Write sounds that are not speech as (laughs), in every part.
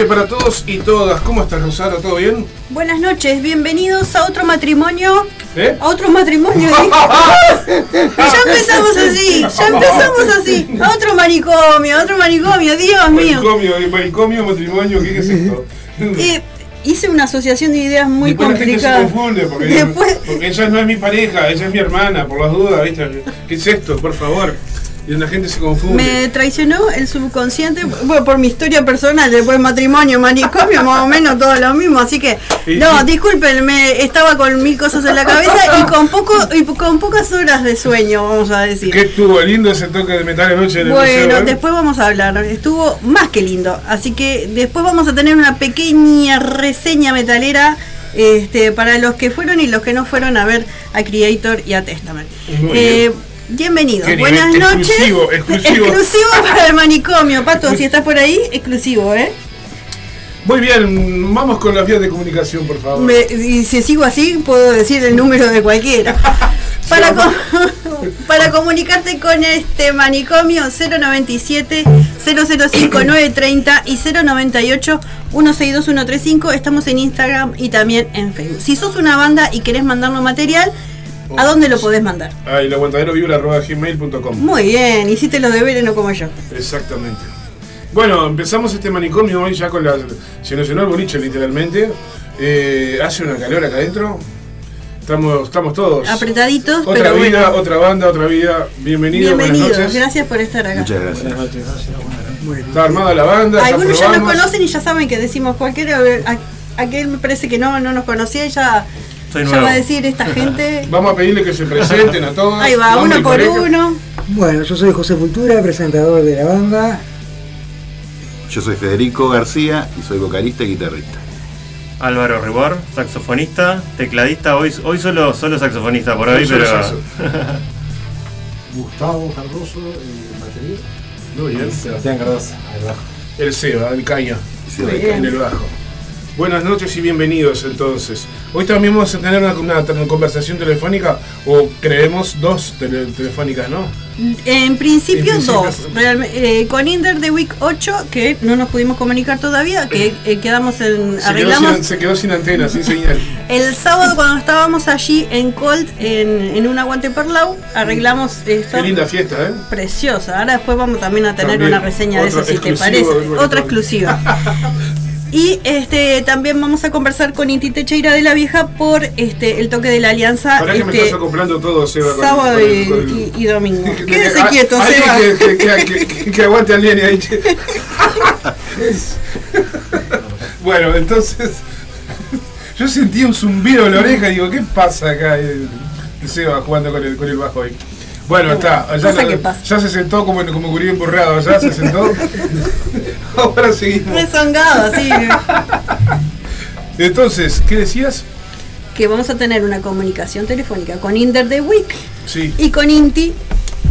Noches para todos y todas. ¿Cómo estás, Rosana? ¿Todo bien? Buenas noches, bienvenidos a otro matrimonio. ¿Eh? A otro matrimonio. dijo. (laughs) ya empezamos así, ya empezamos así. A otro manicomio, a otro manicomio, Dios mío. Manicomio, eh, manicomio, matrimonio, ¿qué es esto? Eh, hice una asociación de ideas muy Después la gente se complicada. confunde porque, Después- porque ella no es mi pareja, ella es mi hermana, por las dudas, ¿viste? ¿Qué es esto? Por favor. Y la gente se confunde. Me traicionó el subconsciente bueno, por mi historia personal, después matrimonio, manicomio, más o menos todo lo mismo, así que no, discúlpenme, estaba con mil cosas en la cabeza y con poco y con pocas horas de sueño, vamos a decir. ¿Qué estuvo lindo ese toque de metal anoche en el Bueno, museo? eh? después vamos a hablar. Estuvo más que lindo. Así que después vamos a tener una pequeña reseña metalera este, para los que fueron y los que no fueron a ver a Creator y a Testament. Muy Eh. Nivel Buenas noches. exclusivo, exclusivo. Exclusivo para el manicomio. Pato, si estás por ahí, exclusivo, ¿eh? Muy bien, vamos con las vías de comunicación, por favor. Me- y si sigo así, puedo decir el número de cualquiera. (laughs) Para, co- (laughs) para comunicarte con este manicomio 097 005 930 y 098 162 135 estamos en Instagram y también en Facebook. Si sos una banda y querés mandarnos material, ¿a dónde lo podés mandar? Ah, y el aguantadero vibra arroba gmail.com. Muy bien, hiciste los deberes, no como yo. Exactamente. Bueno, empezamos este manicomio hoy ya con la. Se nos llenó el boliche literalmente. Eh, hace una calor acá adentro. Estamos, estamos todos. Apretaditos, Otra pero vida, bueno. otra banda, otra vida. Bienvenido, Bienvenidos, buenas noches. gracias por estar acá. Muchas gracias. Está armada la banda. Algunos ya nos conocen y ya saben que decimos cualquiera. a- Aquel me parece que no, no nos conocía y ya, Soy ya va a decir esta (laughs) gente. Vamos a pedirle que se presenten a todos. Ahí va, uno por pareja. uno. Bueno, yo soy José Fultura, presentador de la banda. Yo soy Federico García y soy vocalista y guitarrista. Álvaro Ribor, saxofonista, tecladista, hoy, hoy solo, solo saxofonista por hoy, pero. (laughs) Gustavo Cardoso, eh, batería. Muy bien. Sebastián Cardoso. El Seba, el Caña. En el bajo. Buenas noches y bienvenidos entonces. Hoy también vamos a tener una, conversación telefónica, o creemos dos tele- telefónicas, ¿no? En principio, En principio, dos. eh, con Inder de Week 8, que no nos pudimos comunicar todavía, que (clears throat) eh, quedamos en. Se quedó, Arreglamos sin, se quedó sin antena, sin señal. (laughs) el sábado cuando estábamos allí en Colt, en, en un aguante perlau, arreglamos esto. Qué linda fiesta, ¿eh? Preciosa. Ahora después vamos también a tener También, una reseña de eso, si te parece. Otra exclusiva. (laughs) Y este también vamos a conversar con Inti Techeira de la Vieja por este el toque de la alianza Para que me este, estás acoplando todo, Seba. sábado con el- y, con el- y- y domingo. (laughs) Quédese quieto, Seba. que, que, que, que- que aguante al nene ahí. (laughs) bueno, entonces. (laughs) Yo sentí un zumbido en la oreja y digo, ¿qué pasa acá? El Seba jugando con el, con el bajo ahí. Bueno, está. Ya, se sentó como, como curí emburrado, ya se sentó. (laughs) Ahora seguimos. Rezongado, así. Entonces, ¿qué decías? que vamos a tener una comunicación telefónica con Inder de Week Sí. y con Inti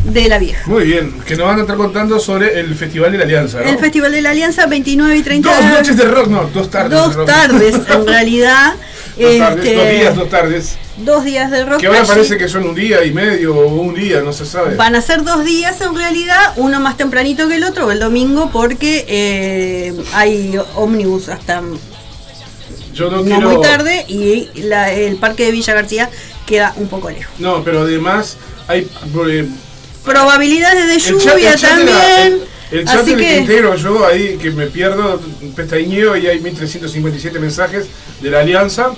de la Vieja. Muy bien, que nos van a estar contando sobre el Festival de la Alianza, ¿no? El Festival de la Alianza 29 y 30 Dos noches de rock, no, dos tardes. de Dos tardes, en (laughs) realidad. Dos tardes, este, dos días, dos tardes. dos días de rock. Que ahora parece que son un día y medio o un día, no se sabe. Van a ser dos días en realidad, uno más tempranito que el otro, el domingo, porque eh, hay ómnibus hasta Yo no quiero. muy tarde y la- el parque de Villa García queda un poco lejos. No, pero además hay. eh, Probabilidades de el chat- lluvia el chat también. el, el chat así del que Quintero, yo ahí que me pierdo, pestañeo y hay 1357 mensajes de la Alianza.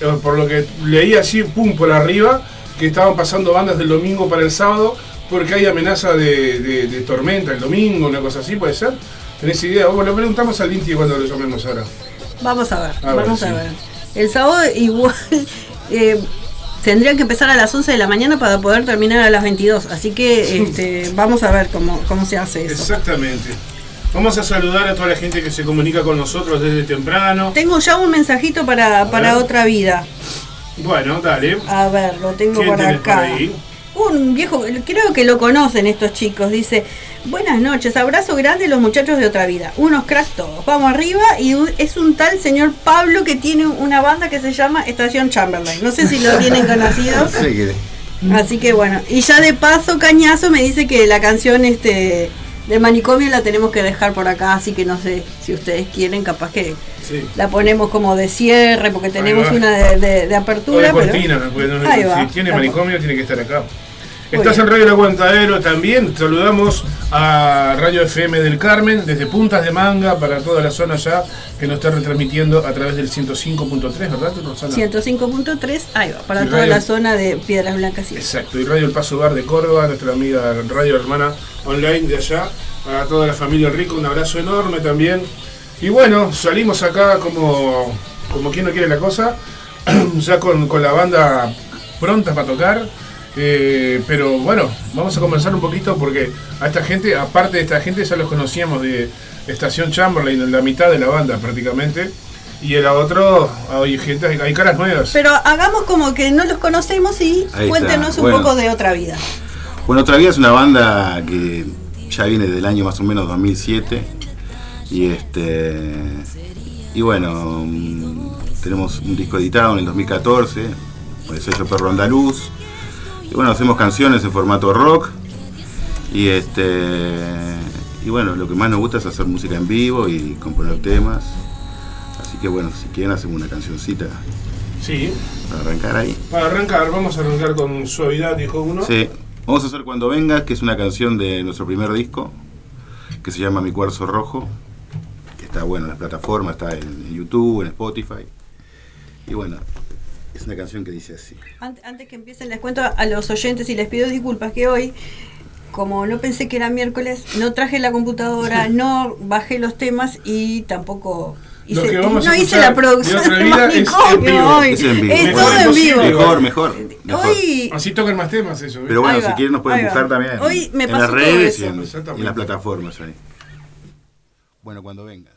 eh, Por lo que leí así, pum, por arriba, que estaban pasando bandas del domingo para el sábado, porque hay amenaza de, de- de tormenta el domingo, una cosa así, ¿puede ser? ¿Tenés idea? Vamos, lo preguntamos al Inti cuando lo llamemos ahora. vamos a ver, A ver, vamos a ver. El sábado igual (laughs) eh, tendrían que empezar a las 11 de la mañana para poder terminar a las 22, así que este, vamos a ver cómo, cómo se hace eso. Exactamente. Vamos a saludar a toda la gente que se comunica con nosotros desde temprano. Tengo ya un mensajito para, para otra vida. Bueno, dale. A ver, lo tengo ¿Quién por tenés por acá. ahí? Un viejo, creo que lo conocen estos chicos, dice, buenas noches, abrazo grande los muchachos de otra vida, unos cracks todos, vamos arriba y es un tal señor Pablo que tiene una banda que se llama Estación Chamberlain, no sé si lo tienen conocido, (laughs) Sí, así que bueno, y ya de paso Cañazo me dice que la canción este de manicomio la tenemos que dejar por acá, así que no sé si ustedes quieren, capaz que Sí. la ponemos como de cierre, porque tenemos una de, de- de O apertura. de pero- cortina, no- va. si tiene La- manicomio tiene que estar acá. Estás en Radio El Aguantadero también. Saludamos a Radio FM del Carmen desde Puntas de Manga para toda la zona ya que nos está retransmitiendo a través del 105.3, ¿verdad? Rosana? 105.3, ahí va, para Y toda radio- la zona de Piedras Blancas. y- Exacto, y Radio El Paso Bar de Córdoba, nuestra amiga Radio Hermana Online de allá, para toda la familia Rico, un abrazo enorme también. Y bueno, salimos acá como, como quien no quiere la cosa, (clears throat) ya con, con la banda pronta para tocar. Eh, pero bueno, vamos a comenzar un poquito porque a esta gente, aparte de esta gente, ya los conocíamos de Estación Chamberlain, la mitad de la banda prácticamente. Y el otro, hay gente, hay caras nuevas. Pero hagamos como que no los conocemos y Ahí cuéntenos está, un bueno. poco de otra vida. Bueno, Otra Vida es una banda que ya viene del año más o menos 2007. Y este. Y bueno, mm, tenemos un disco editado en el 2014, por el sello Perro Andaluz. Y bueno, hacemos canciones en formato rock. Y este. Y bueno, lo que más nos gusta es hacer música en vivo y componer temas. Así que bueno, si quieren hacemos una cancioncita Sí. para arrancar ahí. Para arrancar, vamos a arrancar con suavidad, dijo uno. Sí, vamos a hacer Cuando Vengas, que es una canción de nuestro primer disco, que se llama Mi Cuarzo Rojo, que está bueno en las plataformas, está en, en YouTube, en Spotify. Y bueno, es una canción que dice así. Ant- Antes que empiecen, les cuento a los oyentes y les pido disculpas que hoy, como no pensé que era miércoles, no traje la computadora, (laughs) no bajé los temas y tampoco Lo hice, que vamos a no hice la producción de otra de vida (laughs) es en manicomio vivo. hoy. Es en vivo. Es Mejor todo en vivo. Mejor, mejor. mejor. Hoy, Así tocan más temas eso. Pero bueno, si quieren nos pueden buscar también Hoy me en las redes y en, en las plataformas ahí. Bueno, cuando vengas.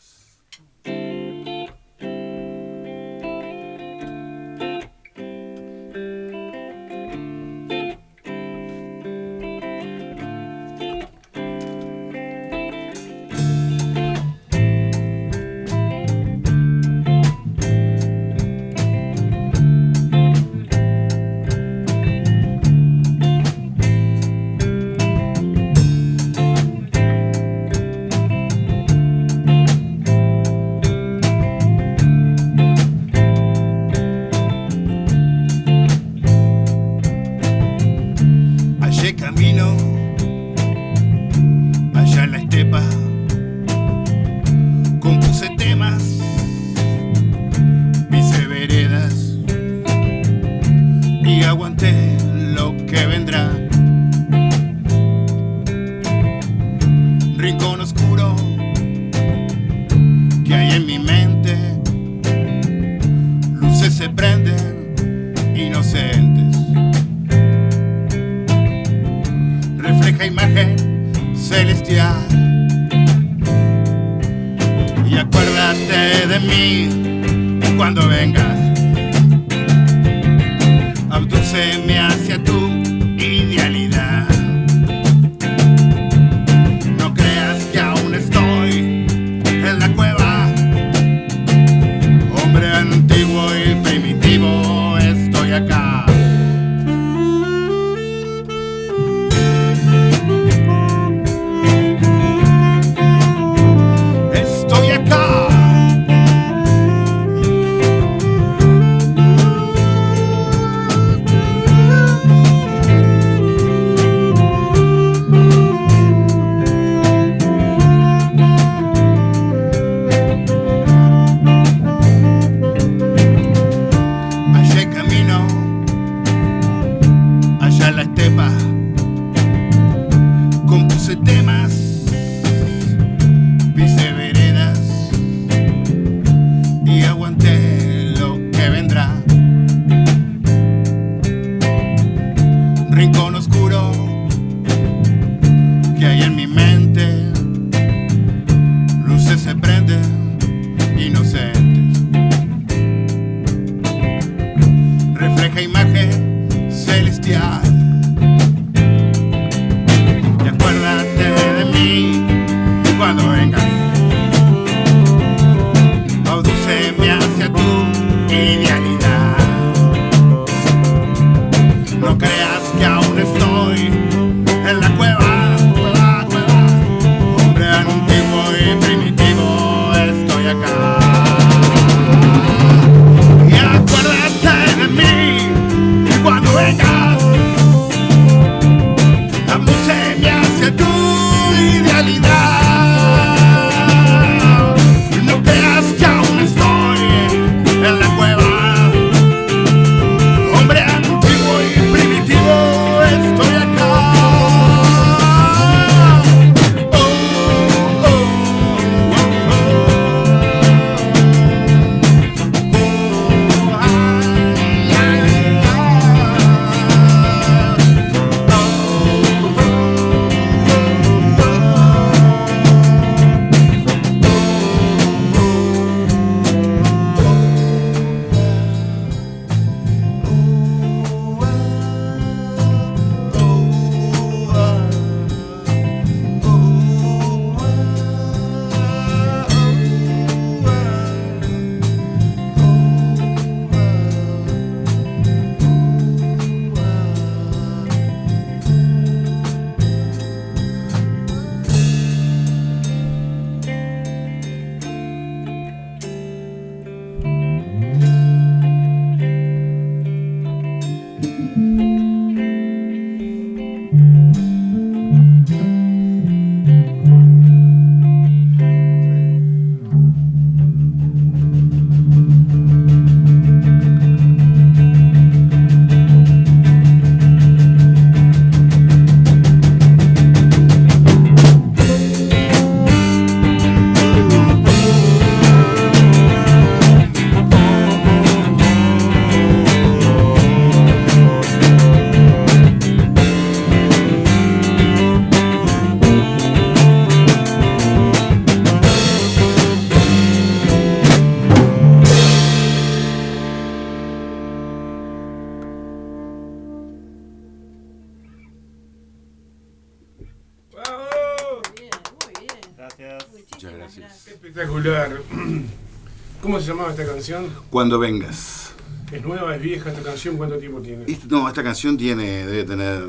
¿Cómo se llamaba esta canción? Cuando vengas. ¿Es nueva, es vieja esta canción? ¿Cuánto tiempo tiene? Este- no, esta canción tiene, debe tener.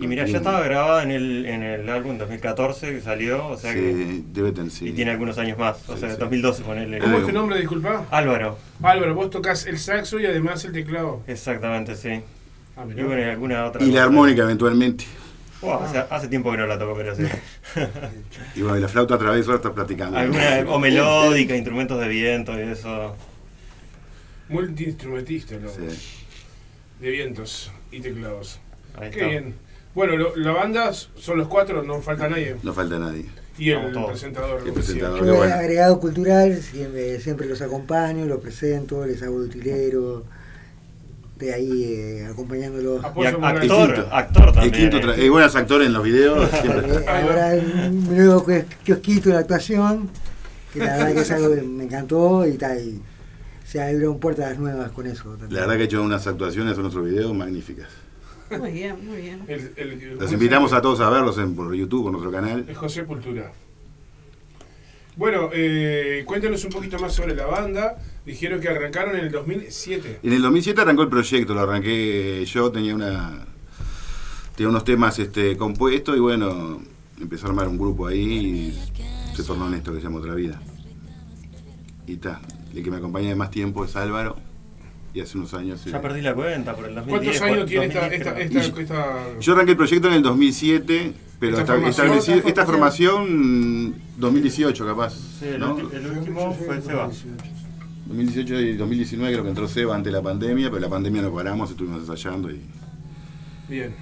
Y mira, ya estaba grabada en el, en el álbum 2014 que salió, o sea que. Sí, debe tener, sí. Y tiene algunos años más, o Sí, sea, sí. 2012 ponele. ¿Cómo es tu nombre, disculpa? Álvaro, Álvaro, vos tocas el saxo y además el teclado. exactamente, sí. Ah, Y mirá. bueno, y alguna otra. Y la armónica eventualmente. Buah, hace, hace tiempo que no la toco, pero sí. (laughs) Y bueno, y la flauta a través está platicando. alguna, o melódica, instrumentos de viento y eso. Multiinstrumentista, ¿no? Sí. De vientos y teclados. Ahí Qué está. bien. Bueno, lo- la banda son los cuatro, no falta nadie. No falta nadie. Y el Vamos presentador. El presentador. Yo bueno. agregado cultural, siempre, siempre los acompaño, los presento, les hago el utilero, de ahí eh, acompañándolos. Y ac- actor, quinto. actor El también. eh. eh, buenos actores en los videos. (laughs) Eh, ahora un nuevo kios- kiosquito en la actuación, que la verdad que es algo que me encantó y tal. y se abrieron puertas nuevas con eso. también. La verdad que he hecho unas actuaciones en nuestros videos magníficas. Muy bien, muy bien. El- el- Los invitamos a todos a verlos en, por YouTube, por nuestro canal. Es José Cultura. Bueno, eh, cuéntanos un poquito más sobre la banda. Dijeron que arrancaron en el 2007. En el 2007 arrancó el proyecto, lo arranqué yo, tenía una tenía unos temas este, compuestos y bueno, empezó a armar un grupo ahí y se tornó en esto que se llama Otra Vida. Y está, el que me acompaña de más tiempo es Álvaro y hace unos años... eh, Ya perdí la cuenta por el 2010. ¿Cuántos años tiene esta, 2010 esta, creo. esta, esta- Yo arranqué el proyecto en el 2007, pero Esta esta, formación, establecido- esta esta formación 2018 capaz. Sí, el, ¿no? el último fue Seba. 2018 y 2019 creo que entró Seba ante la pandemia, pero la pandemia no paramos, estuvimos ensayando y Bien.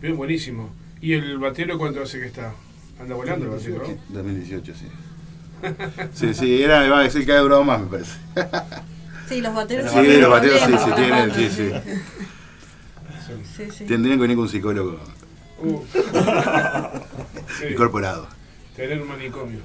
Bien, buenísimo. ¿Y el batero cuánto hace que está? Anda volando el batero, ¿no? 2018, sí. (laughs) Sí, sí, era, va a decir que ha durado más, me parece. (laughs) Sí, los bateros Sí, los bateros sí, sí, tienen, sí, sí. Sí, sí. Tendrían que venir con un psicólogo Uh. Sí, incorporado. tener un manicomio.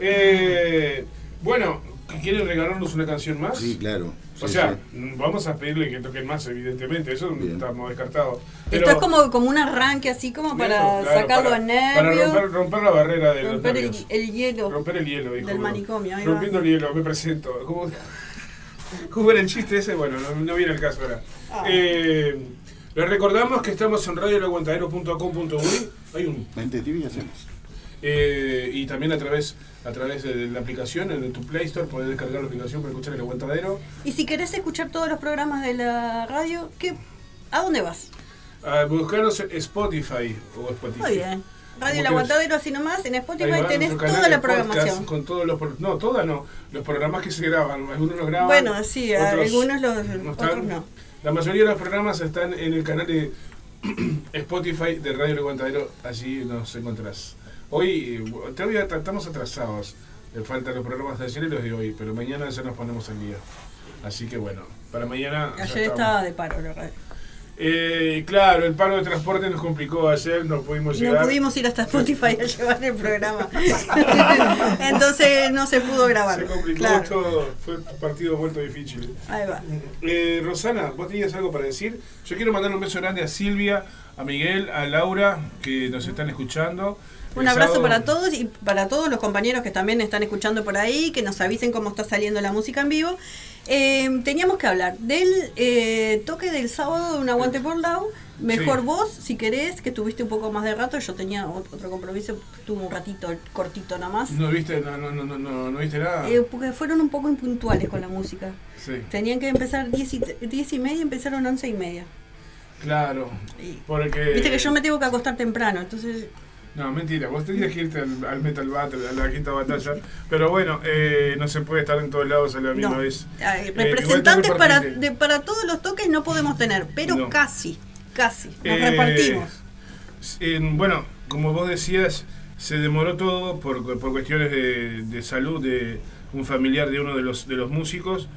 Eh, bueno, ¿quieren regalarnos una canción más? Sí, claro. O Sí, sea, sí. mm, vamos a pedirle que toquen más, evidentemente, eso Bien. estamos descartados. Esto es como, como un arranque así como para Claro, sacar los nervios, Para romper, romper la barrera de romper los el, hielo. Romper el hielo, dijo. del manicomio, ahí va. Rompiendo el hielo, me presento. ¿Cómo, (laughs) cómo era el chiste ese? Bueno, no, no viene el caso ahora. Ah. Eh, les recordamos que estamos en radioelaguantadero.com.uy. Hay un Mente tibia hacemos. eh, y también a través a través de la aplicación, en tu Play Store, podés descargar la aplicación para escuchar el aguantadero. Y si querés escuchar todos los programas de la radio, ¿qué, ¿a dónde vas? A buscarnos en Spotify o Spotify. Muy bien. Radio El Aguantadero así nomás, en Spotify va, tenés toda de la podcast programación. Con todos los, no, todas no, los programas que se graban, algunos los graban. Bueno, sí, otros algunos los no otros no. La mayoría de los programas están en el canal de (clears throat) Spotify de Radio El Aguantadero, allí nos encontrás. Hoy, eh, todavía estamos atrasados, le faltan los programas de ayer y los de hoy, pero mañana ya nos ponemos al día. Así que bueno, para mañana... Ayer estaba de paro la radio. Eh, claro, el paro de transporte nos complicó ayer, no pudimos llegar. No pudimos ir hasta Spotify a llevar el programa. (laughs) Entonces no se pudo grabar. Se complicó Claro. todo, fue un partido vuelto difícil. Ahí va. Eh, Rosana, vos tenías algo para decir. Yo quiero mandar un beso grande a Silvia, a Miguel, a Laura, que nos están escuchando. Un El abrazo sábado- para todos y para todos los compañeros que también están escuchando por ahí, que nos avisen cómo está saliendo la música en vivo. Eh, teníamos que hablar del eh, toque del sábado de un aguante por lado. Mejor Sí. vos, si querés, que tuviste un poco más de rato. Yo tenía ot- otro compromiso, tuve un ratito cortito nada más. ¿No viste, no, no, no, no, no, no viste nada? Eh, porque fueron un poco impuntuales con la música. sí, Tenían que empezar 10 y, 10 y media, empezaron 11 y media. claro. Y- Porque... Viste que yo me tengo que acostar temprano, entonces No, mentira, vos tenías que irte al, al Metal Battle, a la quinta batalla. Pero bueno, eh, no se puede estar en todos lados a la misma no. vez. Eh, igual representantes te para, de- para todos los toques no podemos tener, pero No. casi, casi, nos Eh, repartimos. en- bueno, como vos decías, se demoró todo por, por cuestiones de, de salud de un familiar de uno de los, de los músicos,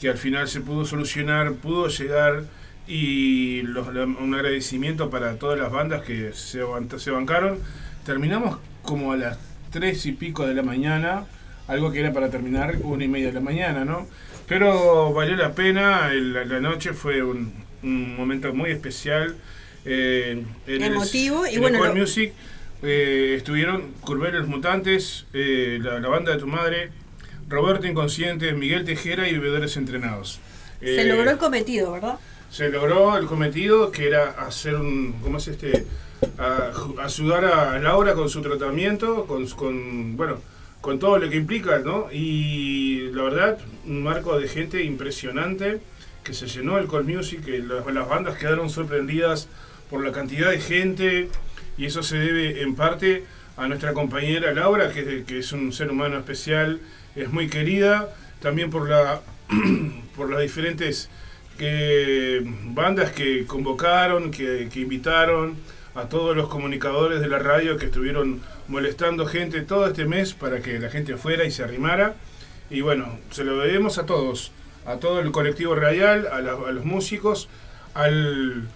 que al final se pudo solucionar, pudo llegar y los- un agradecimiento para todas las bandas que se, se bancaron. Terminamos como a las tres y pico de la mañana, algo que era para terminar una y media de la mañana, ¿no? Pero valió la pena, el- la, noche fue un, un momento muy especial. eh, en el- Emotivo, y en el bueno, Core lo- Music eh, estuvieron Curvelo los Mutantes, eh, la, la banda de tu madre, Roberto Inconsciente, Miguel Tejera y Bebedores Entrenados. Se Eh, logró el cometido, ¿verdad? Se logró el cometido que era hacer un cómo es este a- ayudar a Laura con su tratamiento con, con bueno con todo lo que implica no y la verdad un marco de gente impresionante que se llenó el Call Music que las, las bandas quedaron sorprendidas por la cantidad de gente y eso se debe en parte a nuestra compañera Laura que, que es un ser humano especial es muy querida también por la (clears throat) por las diferentes que bandas que convocaron, que, que invitaron a todos los comunicadores de la radio que estuvieron molestando gente todo este mes para que la gente fuera y se arrimara. Y bueno, se lo debemos a todos, a todo el colectivo radial, a, la- a los músicos, al,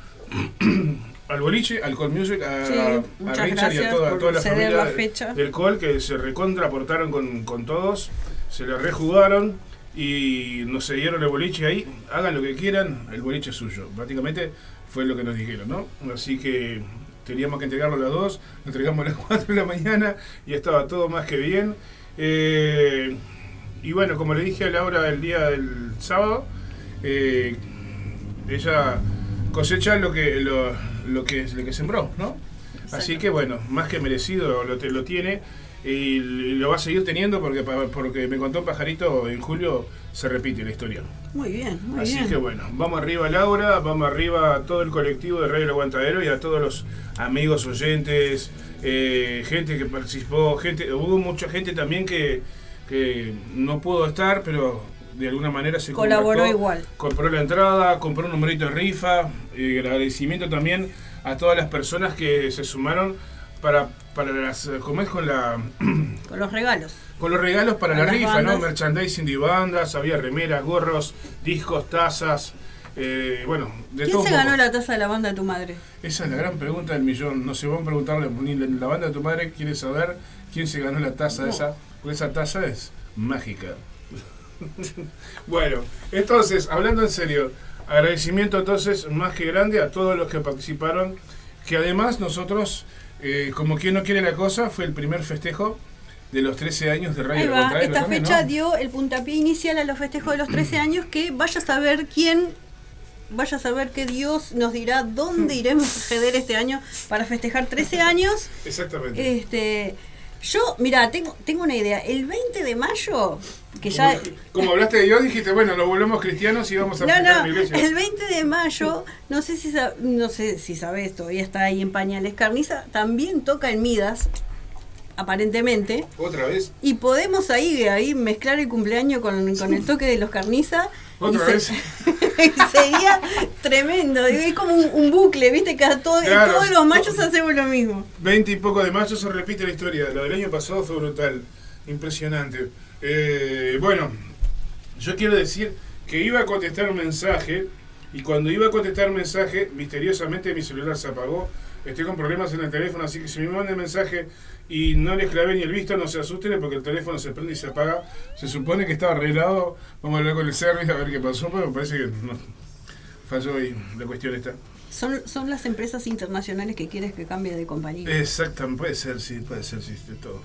(clears throat) al boliche, al Call Music, a, Sí, a Richard y a toda, la familia la fecha. del Call que se recontra aportaron con, con todos, se la rejugaron y nos cedieron el boliche ahí, hagan lo que quieran, el boliche es suyo. Prácticamente fue lo que nos dijeron, ¿no? Así que teníamos que entregarlo a las 2, lo entregamos a las (laughs) 4 de la mañana y estaba todo más que bien. Eh, y bueno, como le dije a Laura el día del sábado, eh, ella cosecha lo que lo, lo que lo que sembró, ¿no? Así que bueno, más que merecido lo, te- lo tiene y lo va a seguir teniendo porque porque me contó Pajarito en julio se repite la historia. Muy bien, muy Así bien. que bueno, vamos arriba Laura, vamos arriba a todo el colectivo de Radio El Aguantadero y a todos los amigos oyentes, eh, gente que participó, gente, hubo mucha gente también que, que no pudo estar, pero de alguna manera se Colaboró contactó, igual. Compró la entrada, compró un numerito de rifa, y agradecimiento también a todas las personas que se sumaron para, para las, ¿cómo es con la (clears throat) Con los regalos. con los regalos para la rifa, ¿no? Merchandising de bandas, había remeras, gorros, discos, tazas, eh, bueno, de ¿Quién todo. se ganó poco. la taza de la banda de tu madre? Esa es la gran pregunta del millón. No sé, vamos a preguntarle, ni la, banda de tu madre quiere saber quién se ganó la taza No. esa, porque esa taza es mágica. (laughs) bueno, entonces, hablando en serio, agradecimiento entonces más que grande a todos los que participaron, que además nosotros, eh, como quien no quiere la cosa, fue el primer festejo de los 13 años de Radio Aguantadero esta también, fecha ¿no? dio el puntapié inicial a los festejos de los 13 (clears throat) años que vaya a saber quién, vaya a saber que Dios nos dirá dónde (laughs) iremos a ceder este año para festejar 13 años. Exactamente. Este, yo, mira, tengo, tengo una idea. El 20 de mayo, que ya... Como, como hablaste de Dios, dijiste, bueno, nos volvemos cristianos y vamos a No, no, la iglesia. el 20 de mayo, no sé si no sé si sabes, todavía está ahí en pañales. Carniza también toca en Midas, aparentemente. Otra vez. Y podemos ahí, ahí mezclar el cumpleaños con, con el toque de los carniza. Otra y vez. (laughs) sería tremendo. Es como un, un bucle, ¿viste? Que a todo- Claro. todos los machos hacemos lo mismo. 20 y poco de mayo se repite la historia. Lo del año pasado fue brutal. Impresionante. Eh, bueno, yo quiero decir que iba a contestar un mensaje y cuando iba a contestar un mensaje, misteriosamente mi celular se apagó. Estoy con problemas en el teléfono, así que si me mandan mensaje y no les clavé ni el visto, no se asusten porque el teléfono se prende y se apaga. Se supone que estaba arreglado. Vamos a hablar con el service a ver qué pasó, pero me parece que no, falló ahí la cuestión esta. Son, son las empresas internacionales que quieres que cambie de compañía. Exactamente, puede ser, sí, puede ser, sí, de todo.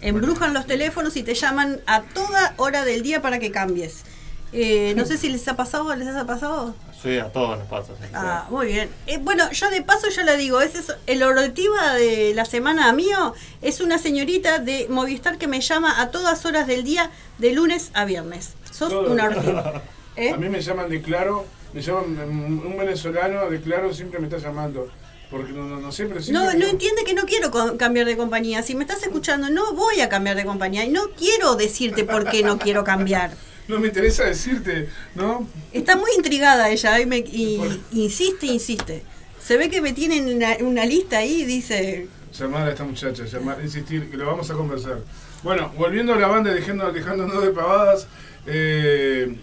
Embrujan los teléfonos y te llaman a toda hora del día para que cambies. Eh, no sé si les ha pasado, ¿les ha pasado? Sí, a todos nos pasa. sí. Ah, muy bien. Eh, bueno, yo de paso ya le digo, ese es el orotiva de la semana mío es una señorita de Movistar que me llama a todas horas del día, de lunes a viernes. Sos Todo. una ortiva. (laughs) ¿Eh? A mí me llaman de Claro, me llaman un venezolano de Claro siempre me está llamando. Porque no, no, siempre No, no entiende que no quiero cambiar de compañía. Si me estás escuchando, no voy a cambiar de compañía. Y no quiero decirte por qué no quiero cambiar. (laughs) No me interesa decirte, ¿no? Está muy intrigada ella y, me, y insiste, insiste. Se ve que me tienen una, una lista ahí y dice, Llamar a esta muchacha, llamar, insistir, que lo vamos a conversar. Bueno, volviendo a la banda, dejando, dejándonos de pavadas, eh,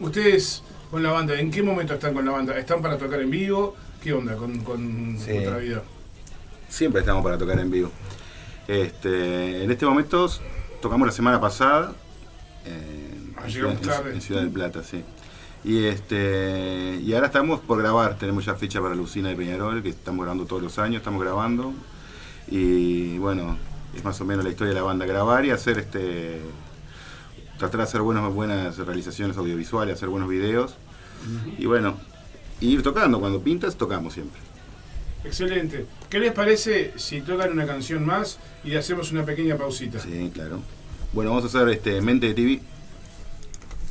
ustedes con la banda, ¿en qué momento están con la banda? ¿Están para tocar en vivo? ¿Qué onda con, con Sí. otra vida? Siempre estamos para tocar en vivo. Este, en este momento tocamos la semana pasada en, Ah, en llegamos Ciudad, tarde. en Ciudad del Plata, sí. Y este y ahora estamos por grabar, tenemos ya fecha para Lucina de Peñarol, que estamos grabando todos los años, estamos grabando. Y bueno, es más o menos la historia de la banda, grabar y hacer este tratar de hacer buenas, buenas realizaciones audiovisuales, hacer buenos videos. Y bueno, ir tocando, cuando pintas, tocamos siempre. Excelente. ¿Qué les parece si tocan una canción más y hacemos una pequeña pausita? Sí, claro. Bueno, vamos a hacer este Mente de TV.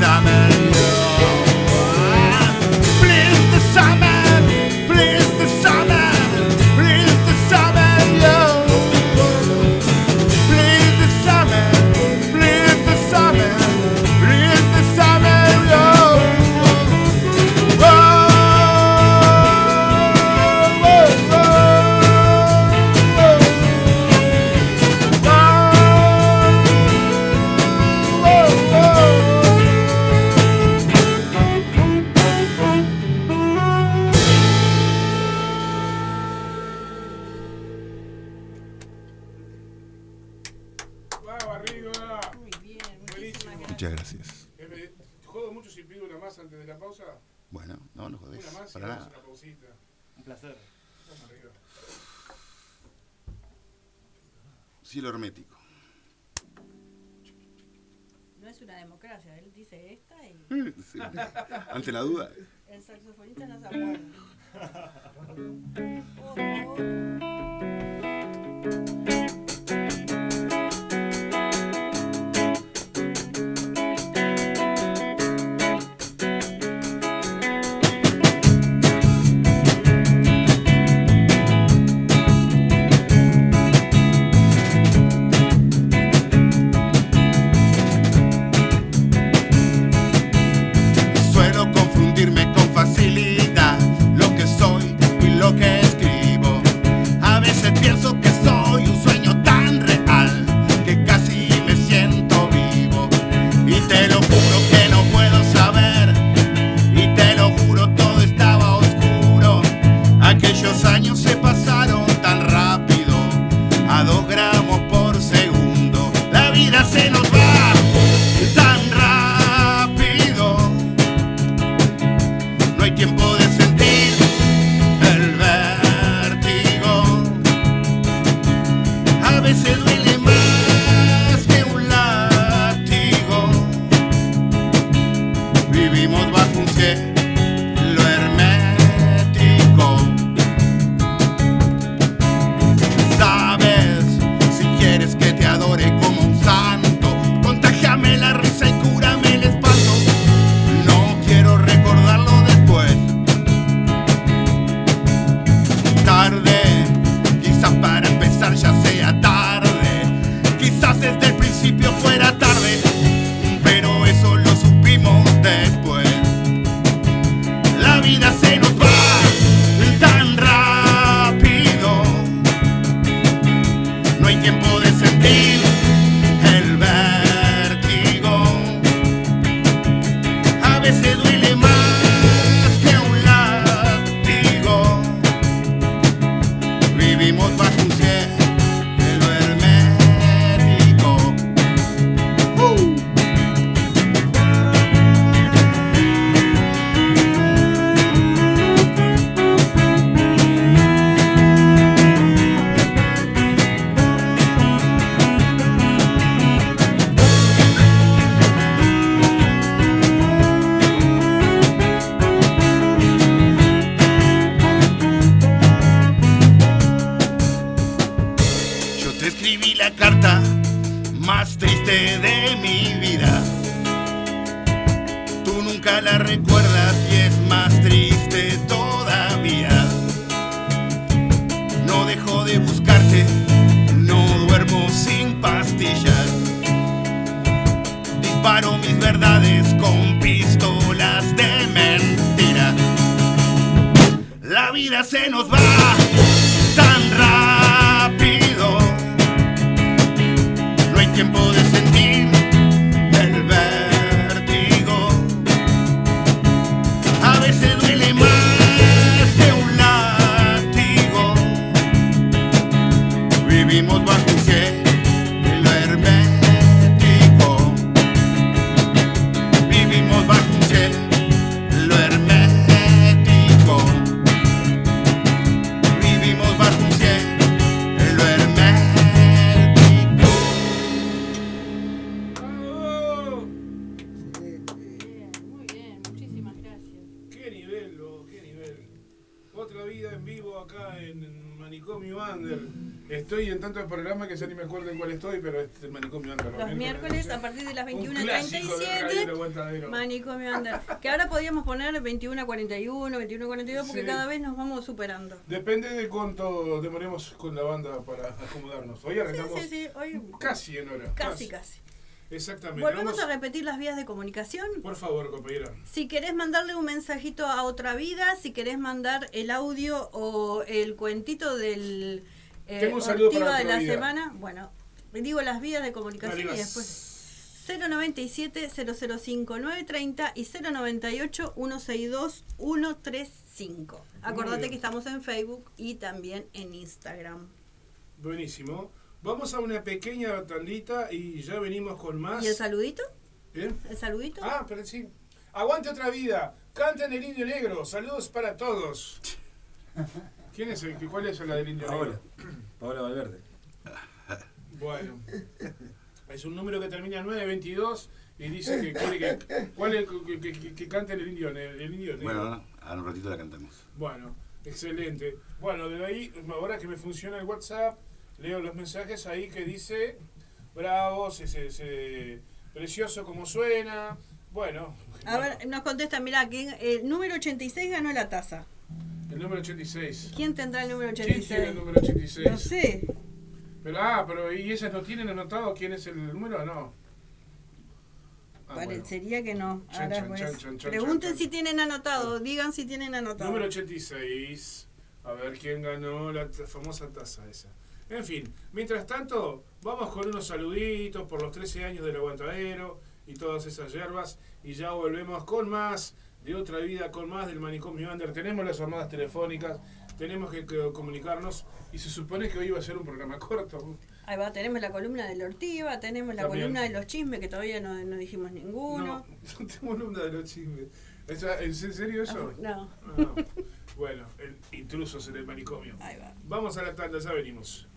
time (laughs) Ante la duda. el saxofonista no se acuerda. A partir de las Un clásico del radio 21.37. aguantadero. Manicomio Under. Que ahora podríamos poner 21 a 41, 21 a 42 porque Sí. cada vez nos vamos superando. Depende de cuánto demoremos con la banda para acomodarnos. Hoy arrancamos Sí, sí, sí. Hoy casi en hora. casi, casi. Exactamente. Volvemos Vamos- a repetir las vías de comunicación. Por favor, compañera. Si querés mandarle un mensajito a otra vida, si querés mandar el audio o el cuentito del eh, Tengo un saludo para de la Vida. semana, bueno, digo las vías de comunicación y después 097 005 930 y 098 162 135. Acordate que estamos en Facebook y también en Instagram. Buenísimo. Vamos a una pequeña tandita y ya venimos con más. ¿Y el saludito? ¿Eh? ¿El saludito? Ah, pero sí. Aguante otra vida. Canten el indio negro. Saludos para todos. (laughs) ¿Quién es el? ¿Cuál es la del indio Paola. negro? Paola Valverde. Bueno. Es un número que termina en 922 y dice que quiere que, ¿cuál es? que, que- que- que canten el indio, el indio negro. Bueno, a un ratito la cantamos. Bueno, excelente. Bueno, de ahí, ahora que me funciona el WhatsApp, leo los mensajes ahí que dice, bravo, se, se- se- precioso como suena. Bueno, A ver, nos contesta, mirá, que el número 86 ganó la taza. el número 86. ¿Quién tendrá el número ¿Quién 86? tiene el número 86? No sé. Pero, ah, pero ¿y ellas no tienen anotado quién es el número o no? Ah, bueno. Parecería que no. Ahora chan, pues, chan, chan, chan, pregunten si tienen anotado, digan si tienen anotado. Número 86. A ver quién ganó la famosa taza esa. En fin, mientras tanto, vamos con unos saluditos por los 13 años del aguantadero y todas esas hierbas. Y ya volvemos con más de otra vida, con más del manicomio under. Tenemos las llamadas telefónicas, tenemos que, comunicarnos. Y se supone que hoy iba a ser un programa (laughs) corto. Ahí va, tenemos la columna de la ortiva, tenemos la También. columna de los chismes, que todavía no, no dijimos ninguno. No, (laughs) no tengo una de los chismes. ¿Esa- ¿Es en serio eso? No. Ah, bueno, el intrusos en el manicomio. Ahí va. Vamos a la tanda, ya venimos.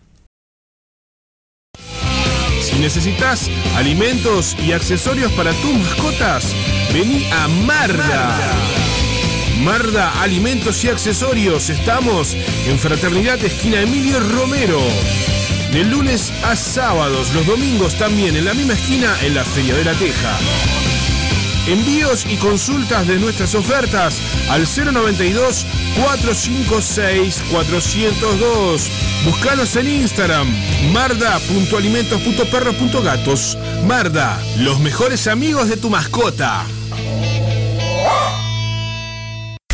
Si necesitas alimentos y accesorios para tus mascotas, vení a Marda. Marda Alimentos y Accesorios. Estamos en Fraternidad Esquina Emilio Romero. De lunes a sábados, los domingos también en la misma esquina en la Feria de la Teja. Envíos y consultas de nuestras ofertas al 092 456 402. Búscanos en Instagram marda.alimentos.perros.gatos. Marda, los mejores amigos de tu mascota.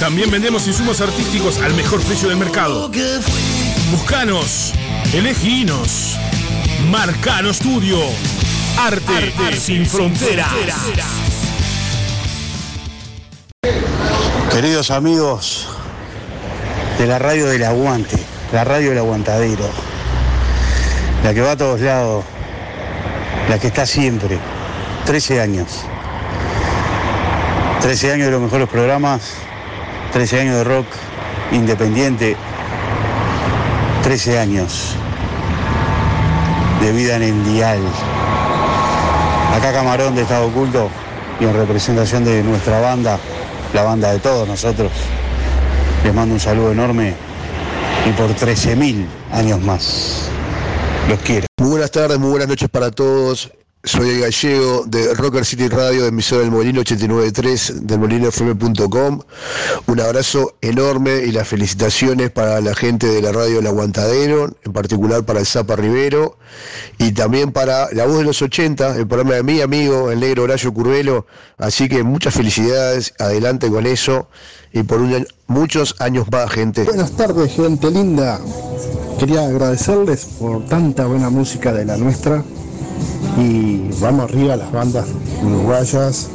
También vendemos insumos artísticos al mejor precio del mercado. Buscanos, eleginos. Marcano Studio. Arte, sin fronteras. Queridos amigos de la radio del aguante, la radio del aguantadero, la que va a todos lados, la que está siempre, 13 años. 13 años de los mejores programas, 13 años de rock independiente, 13 años de vida en el dial. Acá Camarón de Estado Oculto y en representación de nuestra banda, la banda de todos nosotros, les mando un saludo enorme y por 13.000 años más. Los quiero. Muy buenas tardes, muy buenas noches para todos. Soy el gallego de Rocker City Radio, de emisora del Molino 893 del molinofm.com. Un abrazo enorme y las felicitaciones para la gente de la radio El Aguantadero, en particular para el Zapa Rivero y también para La Voz de los 80, el programa de mi amigo, el negro Horacio Curvelo. Así que muchas felicidades, adelante con eso y por un- muchos años más, gente. Buenas tardes, gente linda. Quería agradecerles por tanta buena música de la nuestra. Y vamos arriba las bandas uruguayas.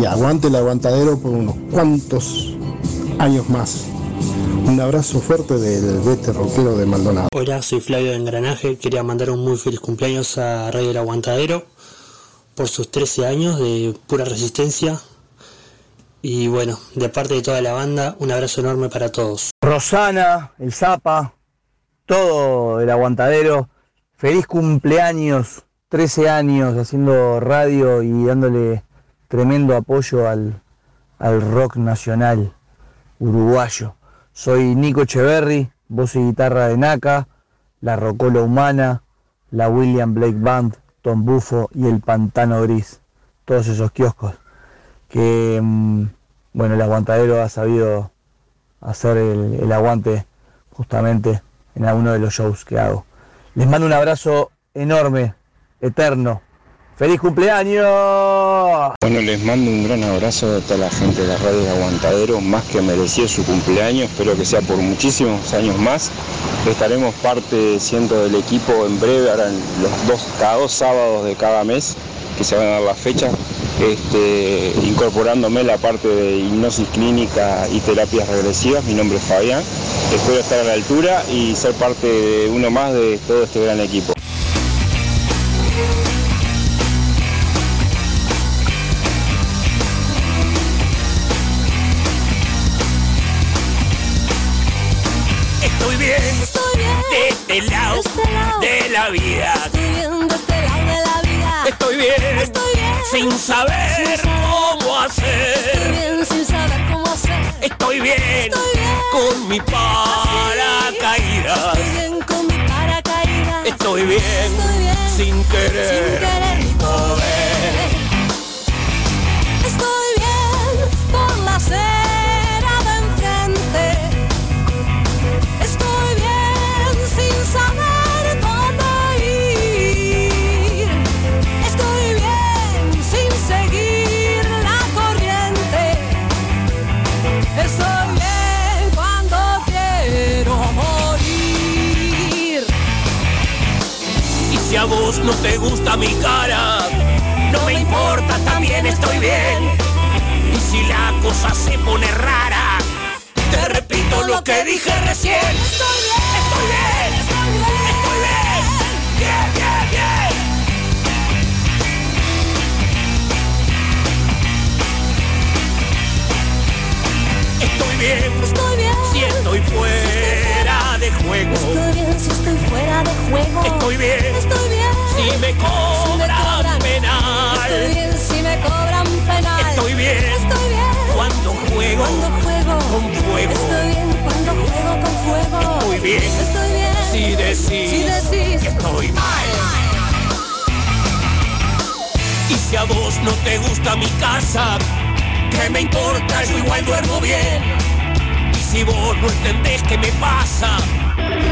Y aguante el aguantadero por unos cuantos años más. Un abrazo fuerte del Vete Roquero de Maldonado. Hola, soy Flavio de Engranaje. Quería mandar un muy feliz cumpleaños a Radio El Aguantadero por sus 13 años de pura resistencia. Y bueno, de parte de toda la banda, un abrazo enorme para todos. Rosana, el Zapa, todo el aguantadero. Feliz cumpleaños, 13 años haciendo radio y dándole tremendo apoyo al, al rock nacional uruguayo. Soy Nico Echeverry, voz y guitarra de Naka, la Rocola Humana, la William Blake Band, Tom Bufo y el Pantano Gris. Todos esos kioscos que, mm, bueno, el aguantadero ha sabido hacer el, el aguante justamente en alguno de los shows que hago. Les mando un abrazo enorme, eterno. ¡Feliz cumpleaños! Bueno, les mando un gran abrazo a toda la gente de la radio de Aguantadero, más que merecido su cumpleaños, espero que sea por muchísimos años más. Estaremos parte siendo del equipo en breve, ahora los dos, cada dos sábados de cada mes, que se van a dar las fechas, este, incorporándome la parte de hipnosis clínica y terapias regresivas. Mi nombre es Fabián, espero estar a la altura y ser parte de uno más de todo este gran equipo. Estoy bien, de este lado, de la vida. Estoy bien de este lado de la vida. bien, sin saber cómo hacer. Estoy bien sin saber cómo hacer. Estoy bien, con mi paracaídas. Estoy bien con mi paracaídas. Estoy bien, sin querer, sin querer poder. Si a vos no te gusta mi cara, no me importa, también estoy bien. Y si la cosa se pone rara, te repito lo que dije recién. Estoy bien, estoy bien, estoy bien, estoy bien, bien, bien, bien. Estoy bien, estoy bien. Si estoy fuera de juego. Estoy bien si estoy fuera de juego. Estoy bien. Estoy bien. Si me cobran penal. Estoy bien si me cobran penal. Estoy bien. Estoy bien. Cuando juego. Cuando juego. Con fuego. Estoy bien cuando juego con fuego. Estoy bien. Estoy bien. Si decís. Si decís. Que estoy mal. Y si a vos no te gusta mi casa, ¿qué me importa? Yo igual duermo bien. Si vos no entendés qué me pasa,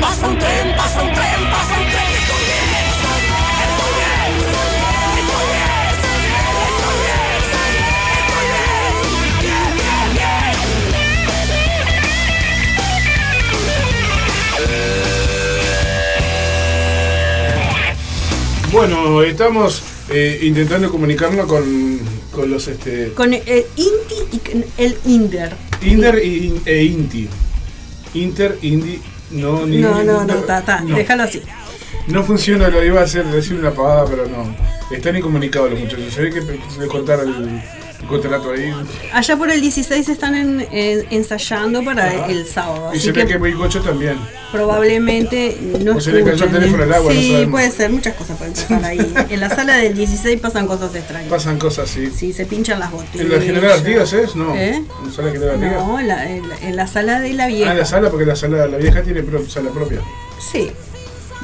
pasa un tren, pasa un tren, pasa un tren. Estoy bien, estoy bien, estoy bien, estoy bien, estoy bien, bien, bien, bien. Bueno, estamos eh, intentando comunicarnos con, con los este, Con el Inti y con el Inder. Inder y- e Inti. Inter, Indi, no, ni No, no, no, está, está. no. Déjalo así. No funciona, lo iba a hacer, decir una pavada, pero no. Están incomunicados los muchachos. Se ve que se les cortaron el contrato ahí. Allá por el 16 están en- en- ensayando para Ajá. el sábado. Y Así se ve que que Boicocho también. probablemente no O se le cayó el teléfono al agua, no Sí, sabemos. puede ser. Muchas cosas pueden pasar ahí. (laughs) En la sala del 16 pasan cosas extrañas. Pasan cosas así. Sí, se pinchan las botellas. ¿En la General Artigas es? No. ¿Eh? ¿En la sala General Artigas? No, en la, en en la sala de la vieja. Ah, en la sala, porque la sala la vieja tiene pro- sala propia. Sí,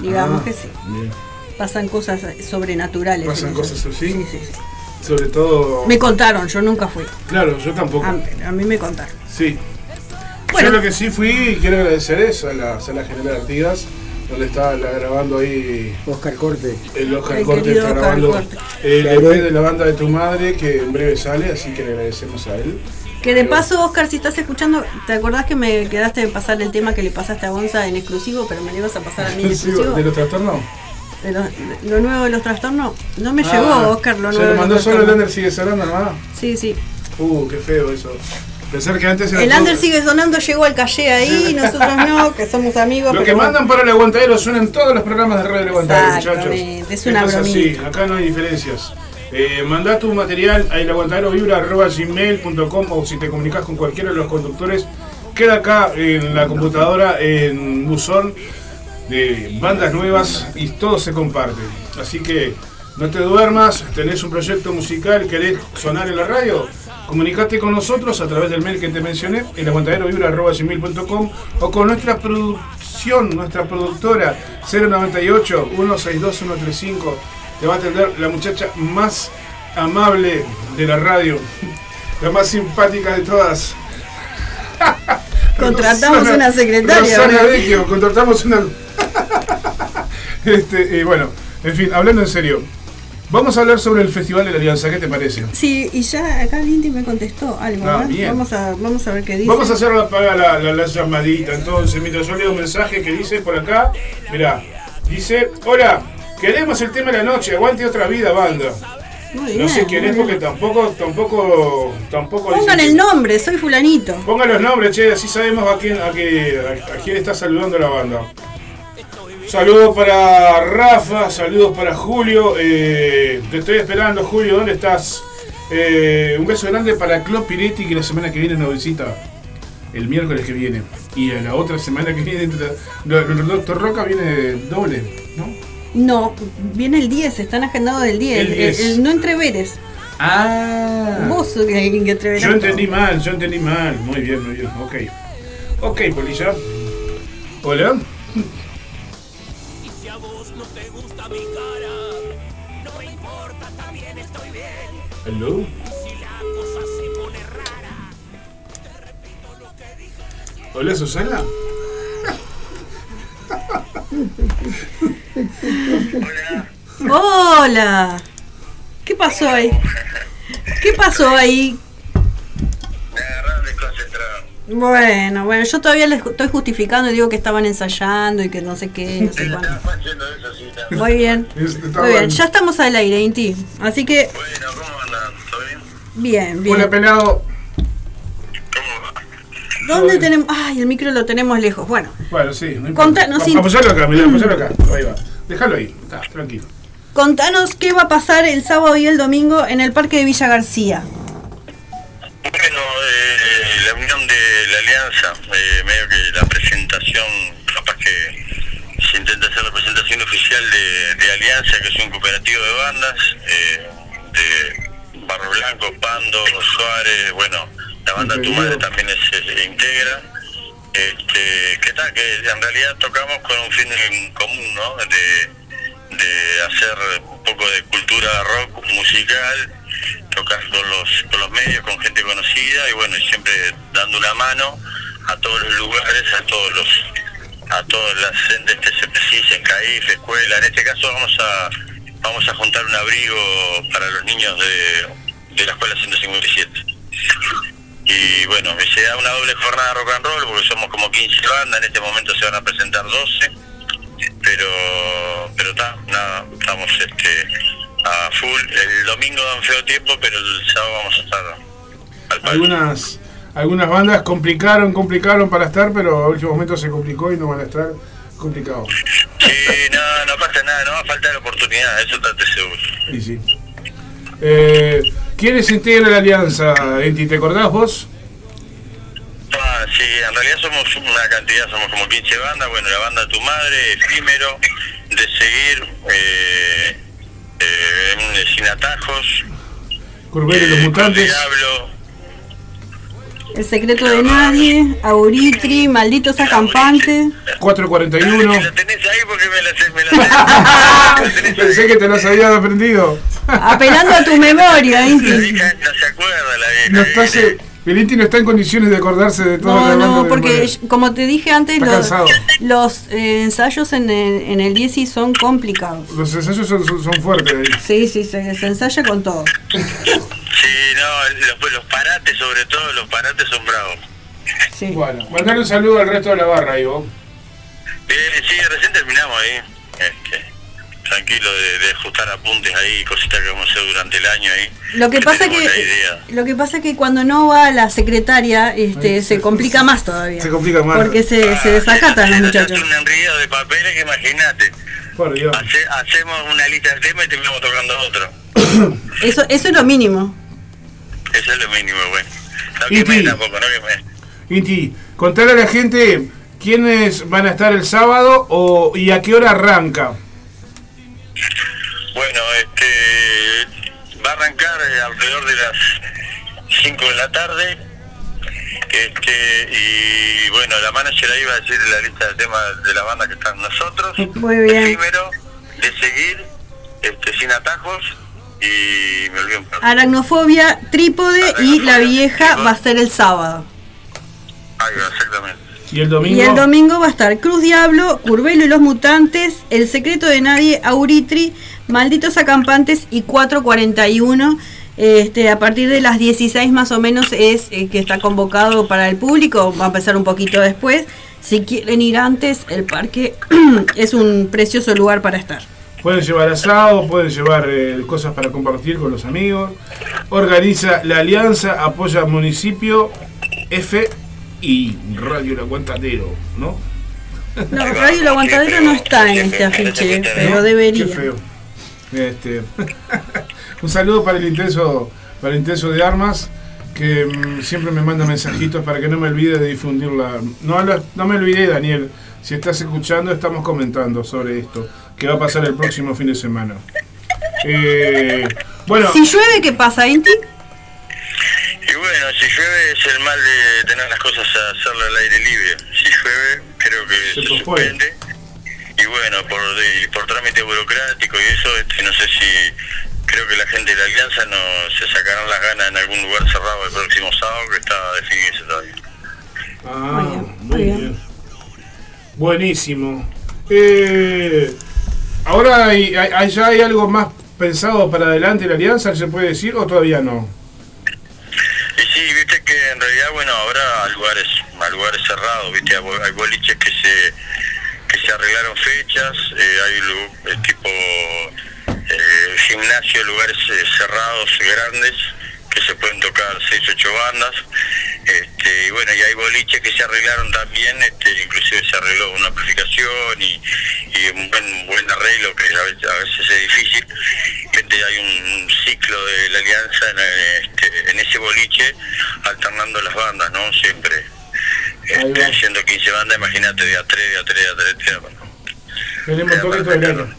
digamos Ah, que sí. bien. Pasan cosas sobrenaturales. Pasan cosas así. Sí, sí, sí. Sobre todo. Me contaron, yo nunca fui. Claro, yo tampoco. A, a mí me contaron. Sí. Bueno. Yo lo que sí fui y quiero agradecer es a la sala General Artigas, donde está la- grabando ahí Oscar Corte. el Oscar El Corte, está Oscar grabando Corte. el Claro. EP de la banda de tu madre, que en breve sale, así que le agradecemos a él. Que de paso, Oscar, si estás escuchando, ¿te acordás que me quedaste de pasar el tema que le pasaste a Gonza en exclusivo, pero me lo ibas a pasar a mí en (laughs) exclusivo? ¿De los trastornos? De lo, lo nuevo de los trastornos. No me Ah, llegó, Oscar, lo Se nuevo lo de mandó los solo el. Lander sigue sonando, hermano. Sí, sí. Uh, qué feo eso. Pensar que antes El todo- Under sigue sonando, llegó al calle ahí, nosotros no, que somos amigos. (laughs) Lo que mandan para el aguantadero suenan todos los programas de Radio El Aguantadero, muchachos. Es una Esto así, acá no hay diferencias. Eh, mandá tu material a elaguantadero.vibra.gmail.com o si te comunicas con cualquiera de los conductores, queda acá en la computadora, en buzón de bandas nuevas y todo se comparte. Así que no te duermas, tenés un proyecto musical, querés sonar en la radio, comunicate con nosotros a través del mail que te mencioné, elaguantaderovibra.gmail.com o con nuestra producción, nuestra productora 098 162 135 te va a atender la muchacha más amable de la radio, (laughs) la más simpática de todas. (laughs) Contratamos Rosana- una secretaria, Rosana. Vecchio, contratamos una. (laughs) este, y bueno, en fin, hablando en serio, vamos a hablar sobre el Festival de la Alianza, ¿qué te parece? Sí, y ya acá Lindy me contestó algo. Ah, ¿eh? bien. Vamos, a, vamos a ver qué dice. Vamos a hacer la, la, la, la- la llamadita entonces, mientras yo leo un mensaje que dice por acá, mirá, dice, hola, queremos el tema de la noche, aguante otra vida, banda. Muy No sé quién es porque tampoco, tampoco, tampoco Pongan el nombre, soy fulanito. Pongan los nombres, che, así sabemos a quién, a, qué- a- a quién está saludando la banda. Saludos para Rafa, saludos para Julio. eh, te estoy esperando, Julio, ¿dónde estás? Eh, un beso grande para Clo Piretti, que la semana que viene nos visita. El miércoles que viene. Y a la otra semana que viene, (laughs) el Doctor Roca viene doble, ¿no? No, viene el 10, están agendados del 10. El El, 10. el no entreveres. Ah. Vos sos alguien que entreverás. Yo entendí mal, yo entendí mal. Muy bien, muy bien. Ok. Ok, Polilla. Hola. Hello. Hola, Susana. Hola. ¿Qué pasó ahí? ¿Qué pasó ahí? Bueno, bueno, yo todavía les estoy justificando y digo que estaban ensayando y que no sé qué, no sé cuándo. Muy bien. Muy bien, ya estamos al aire, Inti. Así que. Bien, bien. Hola, pelado. ¿Dónde tenemos? Ay, el micro lo tenemos lejos. Bueno, Bueno, sí. No Conta- importa. no, Va- sí. Apoyalo acá, mirá, apoyalo acá. Ahí va. Déjalo ahí. Está, tranquilo. contanos qué va a pasar el sábado y el domingo en el Parque de Villa García. Bueno, eh, la unión de la alianza, eh, medio que la presentación, capaz que se intenta hacer la presentación oficial de, de Alianza, que es un cooperativo de bandas, eh, de Barro Blanco, Pando, Suárez, bueno, la banda Tu Madre también se integra. Este, que tal, que en realidad tocamos con un fin en común, ¿no? De, de hacer un poco de cultura rock musical, tocar con los, con los medios, con gente conocida y bueno, y siempre dando una mano a todos los lugares, a todos los a todas las entes que se precisen, CAIF, escuela, en este caso vamos a vamos a juntar un abrigo para los niños de, de la escuela 157. Y bueno, se da una doble jornada de rock and roll porque somos como 15 bandas, en este momento se van a presentar 12, pero pero está, nada, estamos este a full. El domingo dan feo tiempo, pero el sábado vamos a estar Algunas, algunas bandas complicaron, complicaron para estar, pero a último momento se complicó y no van a estar complicados. Sí, no, no pasa nada, no va a faltar oportunidad, eso estate seguro. Y sí. Eh, ¿Quiénes integran la alianza, Enti? ¿Te acordás vos? Ah, sí, en realidad somos una cantidad, somos como 15 bandas, bueno, la banda Tu Madre, Efímero, De Seguir, eh, eh, Sin Atajos, Curbero y los mutantes. Diablo, El secreto de nadie, Auritri, malditos acampantes. 441. tenés ahí porque me la me la. (laughs) Pensé que te las habías aprendido. Apelando a tu memoria, Inti. No se acuerda la vieja. No está, se- el Inti no está en condiciones de acordarse de todo No, no, de porque yo- como te dije antes, los, eh, ensayos en el, en el 10 son complicados. Los ensayos son, son- son fuertes ahí. Sí, sí, se, se ensaya con todo. Sí, no, los, los parates sobre todo, los parates son bravos. Bueno, mandale un saludo al resto de la barra ahí, vos. Eh, sí, recién terminamos ahí. Tranquilo de, de ajustar apuntes ahí, cositas que vamos a hacer durante el año ahí. Lo que pasa que lo que pasa que cuando no va la secretaria, este, se complica más todavía. Se complica más. Porque se, se desacatan los muchachos. Un enredo de papeles que imagínate. Por Dios. Hace- hacemos una lista de temas y terminamos tocando otro. (coughs) Eso, eso es lo mínimo. Eso es lo mínimo, bueno. No ti. tampoco, no. Inti, contale a la gente quiénes van a estar el sábado o, y a qué hora arranca. Bueno, este va a arrancar eh, alrededor de las 5 de la tarde. Este, y bueno, la manager ahí va a decir la lista de temas de la banda que están nosotros. Muy bien. Primero, de seguir, este, sin atajos, y me olvidé un poco. Aracnofobia, trípode y la vieja va a ser el sábado. Ahí va, exactamente. Y el domingo. Y el domingo va a estar Cruz Diablo, Curvelo y los Mutantes, El Secreto de Nadie, Auritri, Malditos Acampantes y 441. Este, a partir de las 16 más o menos es eh, que está convocado para el público, va a empezar un poquito después. Si quieren ir antes, el parque (clears throat) es un precioso lugar para estar. Pueden llevar asado, pueden llevar eh, cosas para compartir con los amigos. Organiza la alianza, apoya al municipio F y Radio El Aguantadero, ¿no? No, Radio El Aguantadero no está en este afiche, pero debería. Qué feo. Este, (laughs) un saludo para el intenso, para el intenso de armas, que mm, siempre me manda mensajitos para que no me olvide de difundirla. No, no me olvidé, Daniel. Si estás escuchando, estamos comentando sobre esto. que va a pasar el próximo fin de semana. Eh, bueno, Si llueve, ¿qué pasa, Inti? Bueno, si llueve es el mal de tener las cosas a hacerlo al aire libre. Si llueve, creo que se, suspende. Y bueno, por, de- por trámite burocrático y eso, este, no sé si. Creo que la gente de la Alianza no se sacarán las ganas en algún lugar cerrado el próximo sábado, que está a definirse todavía. Ah, muy bien. Buenísimo. Eh, ahora hay, ya hay algo más pensado para adelante en la alianza, ¿se puede decir o todavía no? Y sí, viste que en realidad, bueno, ahora lugares, a lugares cerrados, viste, hay bo- hay boliches que se que se arreglaron fechas, eh, hay eh, tipo eh, gimnasio, lugares eh, cerrados grandes que se pueden tocar 6, 8 bandas. Este, y bueno, y hay boliches que se arreglaron también, este, inclusive se arregló una amplificación y, y un buen, buen arreglo que a veces, a veces es difícil. Este, hay un, ciclo de la alianza en, este, en ese boliche alternando las bandas, ¿no? Siempre. Este, siendo 15 bandas, imagínate, de a 3, de a 3, de a 3, de a 3. Tenemos toque.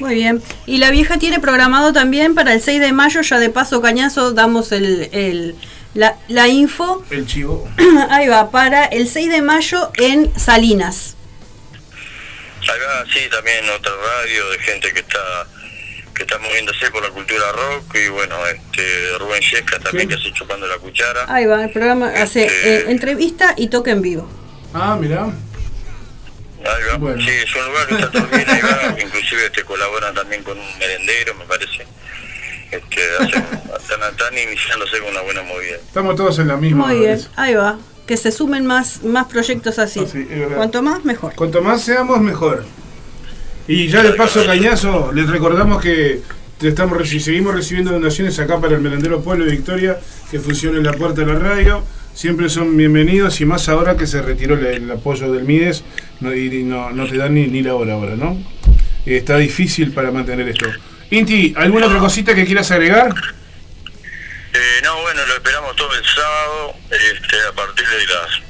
Muy bien. Y la vieja tiene programado también para el 6 de mayo, ya de paso cañazo damos el, el- la, la info. El chivo. (clears throat) Ahí va, para el 6 de mayo en Salinas. Acá sí, también otra radio de gente que está que está moviéndose por la cultura rock y bueno, este Rubén Yesca también que hace chupando la cuchara. Ahí va, el programa hace eh, entrevista y toque en vivo. Ah, mirá. Ahí va. Sí, es un lugar que está todo bien, ahí va. (laughs) Inclusive este colaboran también con un merendero, me parece. Este, hacen- (laughs) están, están iniciándose con una buena movida. Estamos todos en la misma. Muy bien, ahí va. Que se sumen más, más proyectos así. verdad. Cuanto más, mejor. Cuanto más seamos, mejor. Y ya de paso, Cañazo, les recordamos que te estamos seguimos recibiendo donaciones acá para el Merendero Pueblo de Victoria, que funciona en la puerta de la radio. Siempre son bienvenidos y más ahora que se retiró el, apoyo del MIDES no, y no, no te dan ni, ni la hora ahora, ¿no? Está difícil para mantener esto. Inti, ¿alguna otra cosita que quieras agregar? Eh, no, bueno, lo esperamos todo el sábado, este, a partir de las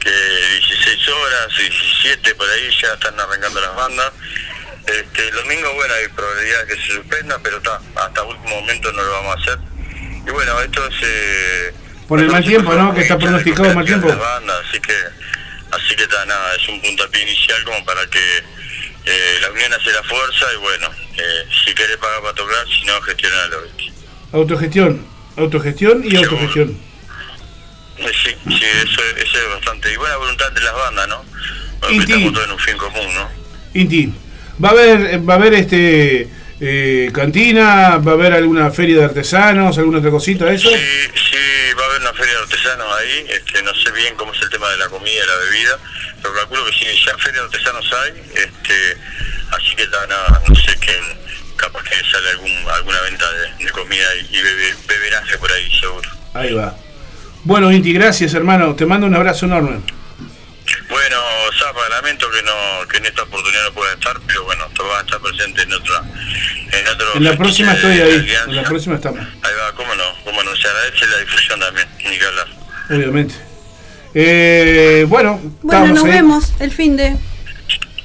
que 16 horas, 17 por ahí ya están arrancando las bandas. Este, el domingo, bueno, hay probabilidad que se suspenda, pero está, hasta último momento no lo vamos a hacer. Y bueno, esto es... eh, Por el mal tiempo, ¿no? Que está pronosticado el mal tiempo. las bandas, así que así que está nada, es un puntapié inicial como para que eh, la unión hace la fuerza y bueno, eh, si querés pagar para tocar, si no, gestionalo. ¿viste? Autogestión. Autogestión y autogestión. Eh, Sí, sí, eso, eso es bastante. Y buena voluntad de las bandas, ¿no? Bueno, estamos todos en un fin común, ¿no? Inti, ¿va a haber, va a haber este eh, cantina? ¿Va a haber alguna feria de artesanos? ¿Alguna otra cosita? ¿Eso? Sí, sí, va a haber una feria de artesanos ahí. Este, no sé bien cómo es el tema de la comida y la bebida, pero calculo que sí, ya feria de artesanos hay. Este, así que nada, no sé qué, capaz que sale algún, alguna venta de, de comida y, y bebe- beberaje por ahí, seguro. Ahí va. Bueno, Inti, gracias hermano. Te mando un abrazo enorme. Bueno, Zapa, lamento que no que en esta oportunidad no pueda estar, pero bueno, vas a estar presente en otra en otro En la próxima estoy ahí. En la próxima estamos, Ahí va, cómo no, cómo no, se agradece la difusión también, ni que hablar. obviamente. Eh, bueno, Bueno, estamos nos ahí. vemos el fin de.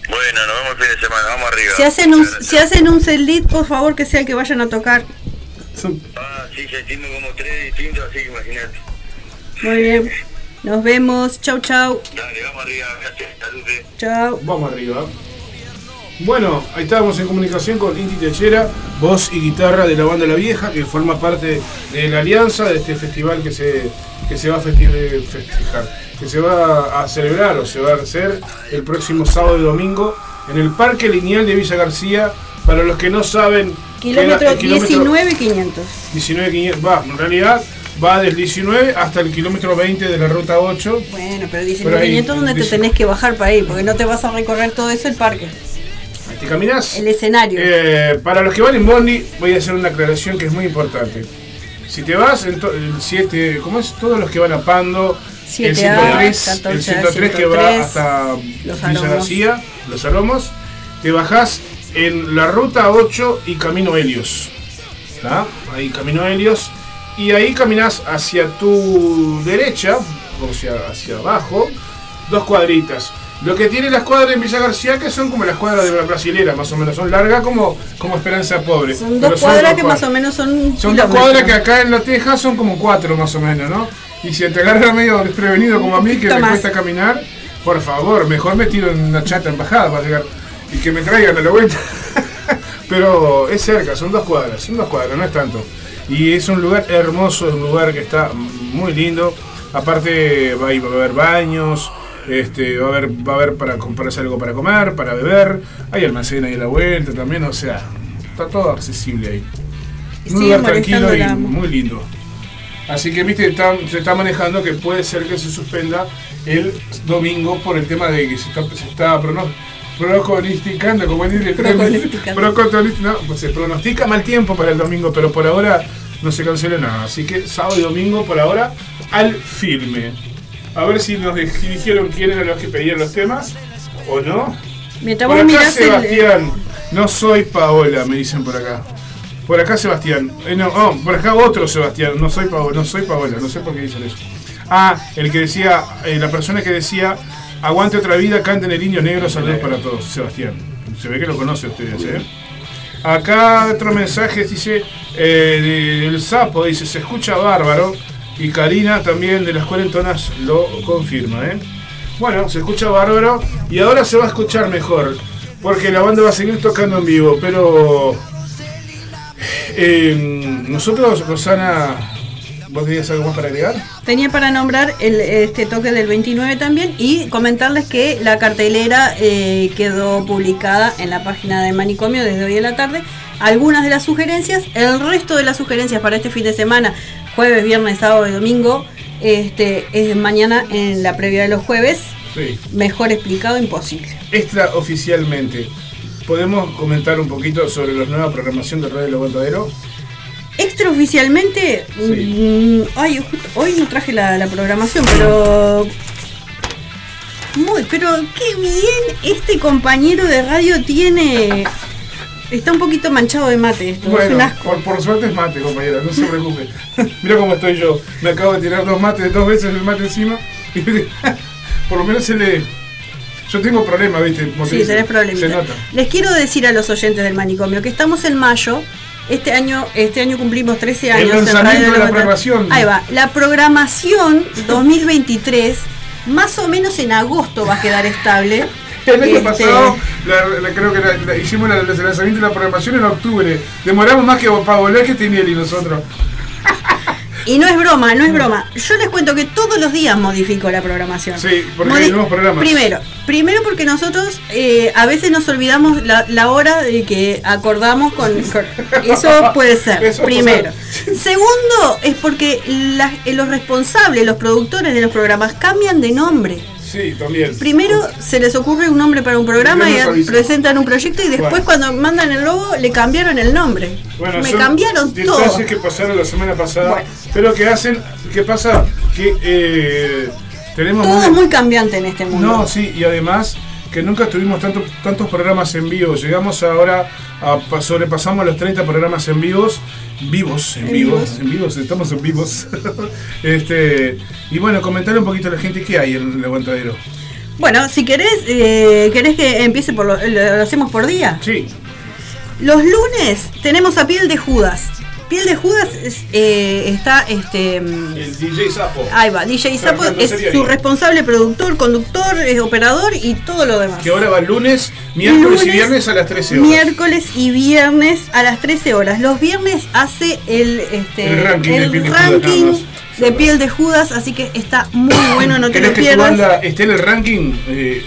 Bueno, nos vemos el fin de semana, vamos arriba. Si hacen un, si hacen un setlist, por favor que sea el que vayan a tocar. Ah, sí, hicimos como tres distintos, así que imagínate. Muy bien. Nos vemos. Chau, chau. Dale, vamos arriba, gracias, saludos. Chau. Vamos arriba. Bueno, ahí estábamos en comunicación con Inti Techera, voz y guitarra de la banda La Vieja, que forma parte de la alianza de este festival que se, que se va a festi- festejar, que se va a celebrar o se va a hacer el próximo sábado y domingo en el Parque Lineal de Villa García. Para los que no saben, Kilómetro kilómetro 19500. 19.500, va, en realidad va del 19 hasta el kilómetro 20 de la ruta 8. Bueno, pero Pero ahí, 19500 donde te tenés que bajar para ir, porque no te vas a recorrer todo eso el parque. ¿Te caminás? El escenario. Eh, para los que van en Bondi, voy a hacer una aclaración que es muy importante. Si te vas, en el 7, ¿cómo es? Todos los que van a Pando, el 7A, 103, 14A, el 103 que va 103, hasta Los Villa Aromos. García, Los Aromos, te bajás en la ruta 8 y Camino Helios. ¿tá? Ahí Camino Helios. Y ahí caminás hacia tu derecha, o sea, hacia abajo, dos cuadritas. Lo que tiene las cuadras en Villa García, que son como las cuadras de la brasilera, más o menos. Son largas como, como Esperanza Pobre. Son dos cuadras que cuadras. más o menos son. Son dos cuadras que acá en La Teja son como cuatro más o menos, ¿no? Y si te agarras medio desprevenido como a mí, que me más. cuesta caminar, por favor, mejor me tiro en una chata embajada para llegar y que me traigan a la vuelta. (laughs) Pero es cerca, son dos cuadras, son dos cuadras, no es tanto. Y es un lugar hermoso, es un lugar que está muy lindo. Aparte va a, haber baños, este, va a haber, va a haber para comprarse algo para comer, para beber, hay almacén ahí a la vuelta también, o sea, está todo accesible ahí. Un lugar tranquilo y la- muy lindo. Así que viste, está- se está manejando que puede ser que se suspenda el domingo por el tema de que se está, se está prono- pronosticando, como dice (laughs) Pronosticando. No, pues se pronostica mal tiempo para el domingo, pero por ahora no se cancela nada. Así que sábado y domingo por ahora al firme. A ver si nos dij- dijeron quién eran los que pedían los temas o no. Mientras Por acá el. Sebastián, no soy Paola, me dicen por acá. Por acá Sebastián, Eh, no, oh, por acá otro Sebastián, no soy Paola, no soy Paola, no sé por qué dicen eso. Ah, el que decía, eh, la persona que decía, aguante otra vida, canten el indio negro, saludos para todos, Sebastián. Se ve que lo conoce ustedes, ¿eh? Acá otro mensaje dice, eh, del sapo, dice, se escucha bárbaro. Y Karina también de las cuarentonas lo confirma, ¿eh? Bueno, se escucha bárbaro y ahora se va a escuchar mejor. Porque la banda va a seguir tocando en vivo, pero... eh, nosotros, Rosana, ¿vos tenías algo más para agregar? Tenía para nombrar el, este toque del 29 también y comentarles que la cartelera eh, quedó publicada en la página de Manicomio desde hoy en la tarde. Algunas de las sugerencias, el resto de las sugerencias para este fin de semana, jueves, viernes, sábado y domingo, este, es mañana en la previa de los jueves. Sí. Mejor explicado imposible. Extraoficialmente, ¿podemos comentar un poquito sobre la nueva programación de Radio El Aguantadero? Extraoficialmente, Sí. mm, ay, justo hoy no traje la, la programación, pero. Muy, pero qué bien este compañero de radio tiene. Está un poquito manchado de mate esto. es un Bueno, asco. por, por suerte es mate, compañera, no se preocupe. (laughs) Mira cómo estoy yo. Me acabo de tirar dos mates, dos veces el mate encima. Y (laughs) por lo menos se le. Yo tengo problemas, ¿viste? Te Sí, tenés problemas. Se nota. Les quiero decir a los oyentes del manicomio que estamos en mayo. Este año, este año cumplimos 13 El años. en lanzamiento de la programación. Ahí va. La programación 2023, más o menos en agosto va a quedar estable. (laughs) El año Este, pasado, la- la- creo que la- hicimos el lanzamiento de la programación en octubre. Demoramos más que Paola que Tinelli nosotros. Y no es broma, no es broma. Yo les cuento que todos los días modifico la programación. Sí, porque Modi- hay nuevos programas. Primero, primero porque nosotros eh, a veces nos olvidamos la, la hora de que acordamos con, con- (laughs) eso puede ser. Eso puede primero. (laughs) Segundo es porque la- eh, los responsables, los productores de los programas cambian de nombre. Sí, también. Primero se les ocurre un nombre para un programa Y presentan un proyecto y después Bueno. cuando mandan el logo le cambiaron el nombre. Bueno, Me son cambiaron todo. que pasaron la semana pasada, pero que hacen, ¿qué pasa? Que eh, tenemos Todo es muy cambiante en este mundo. No, sí, y además que nunca tuvimos tanto, tantos programas en vivo. Llegamos ahora a pa- sobrepasamos los 30 programas en vivos, vivos, en, En vivos, vivos. en vivos, estamos en vivos. (laughs) este, y bueno, comentar un poquito a la gente qué hay en el aguantadero. Bueno, si querés, eh, ¿querés que empiece por lo, lo- lo hacemos por día? Sí. Los lunes tenemos a Piel de Judas. Piel de Judas es, eh, está este mm, El DJ Sapo. ahí va, DJ Sapo es Seriani. su responsable productor, conductor, es operador y todo lo demás. Que ahora va lunes, miércoles y viernes a las 13 horas. Miércoles y viernes a las 13 horas. Los viernes hace el, este, El ranking de el Piel de Judas, ranking nada más. de Piel de Judas, así que está muy bueno, no te ¿Querés lo que tu pierdas. banda esté en el ranking? Eh,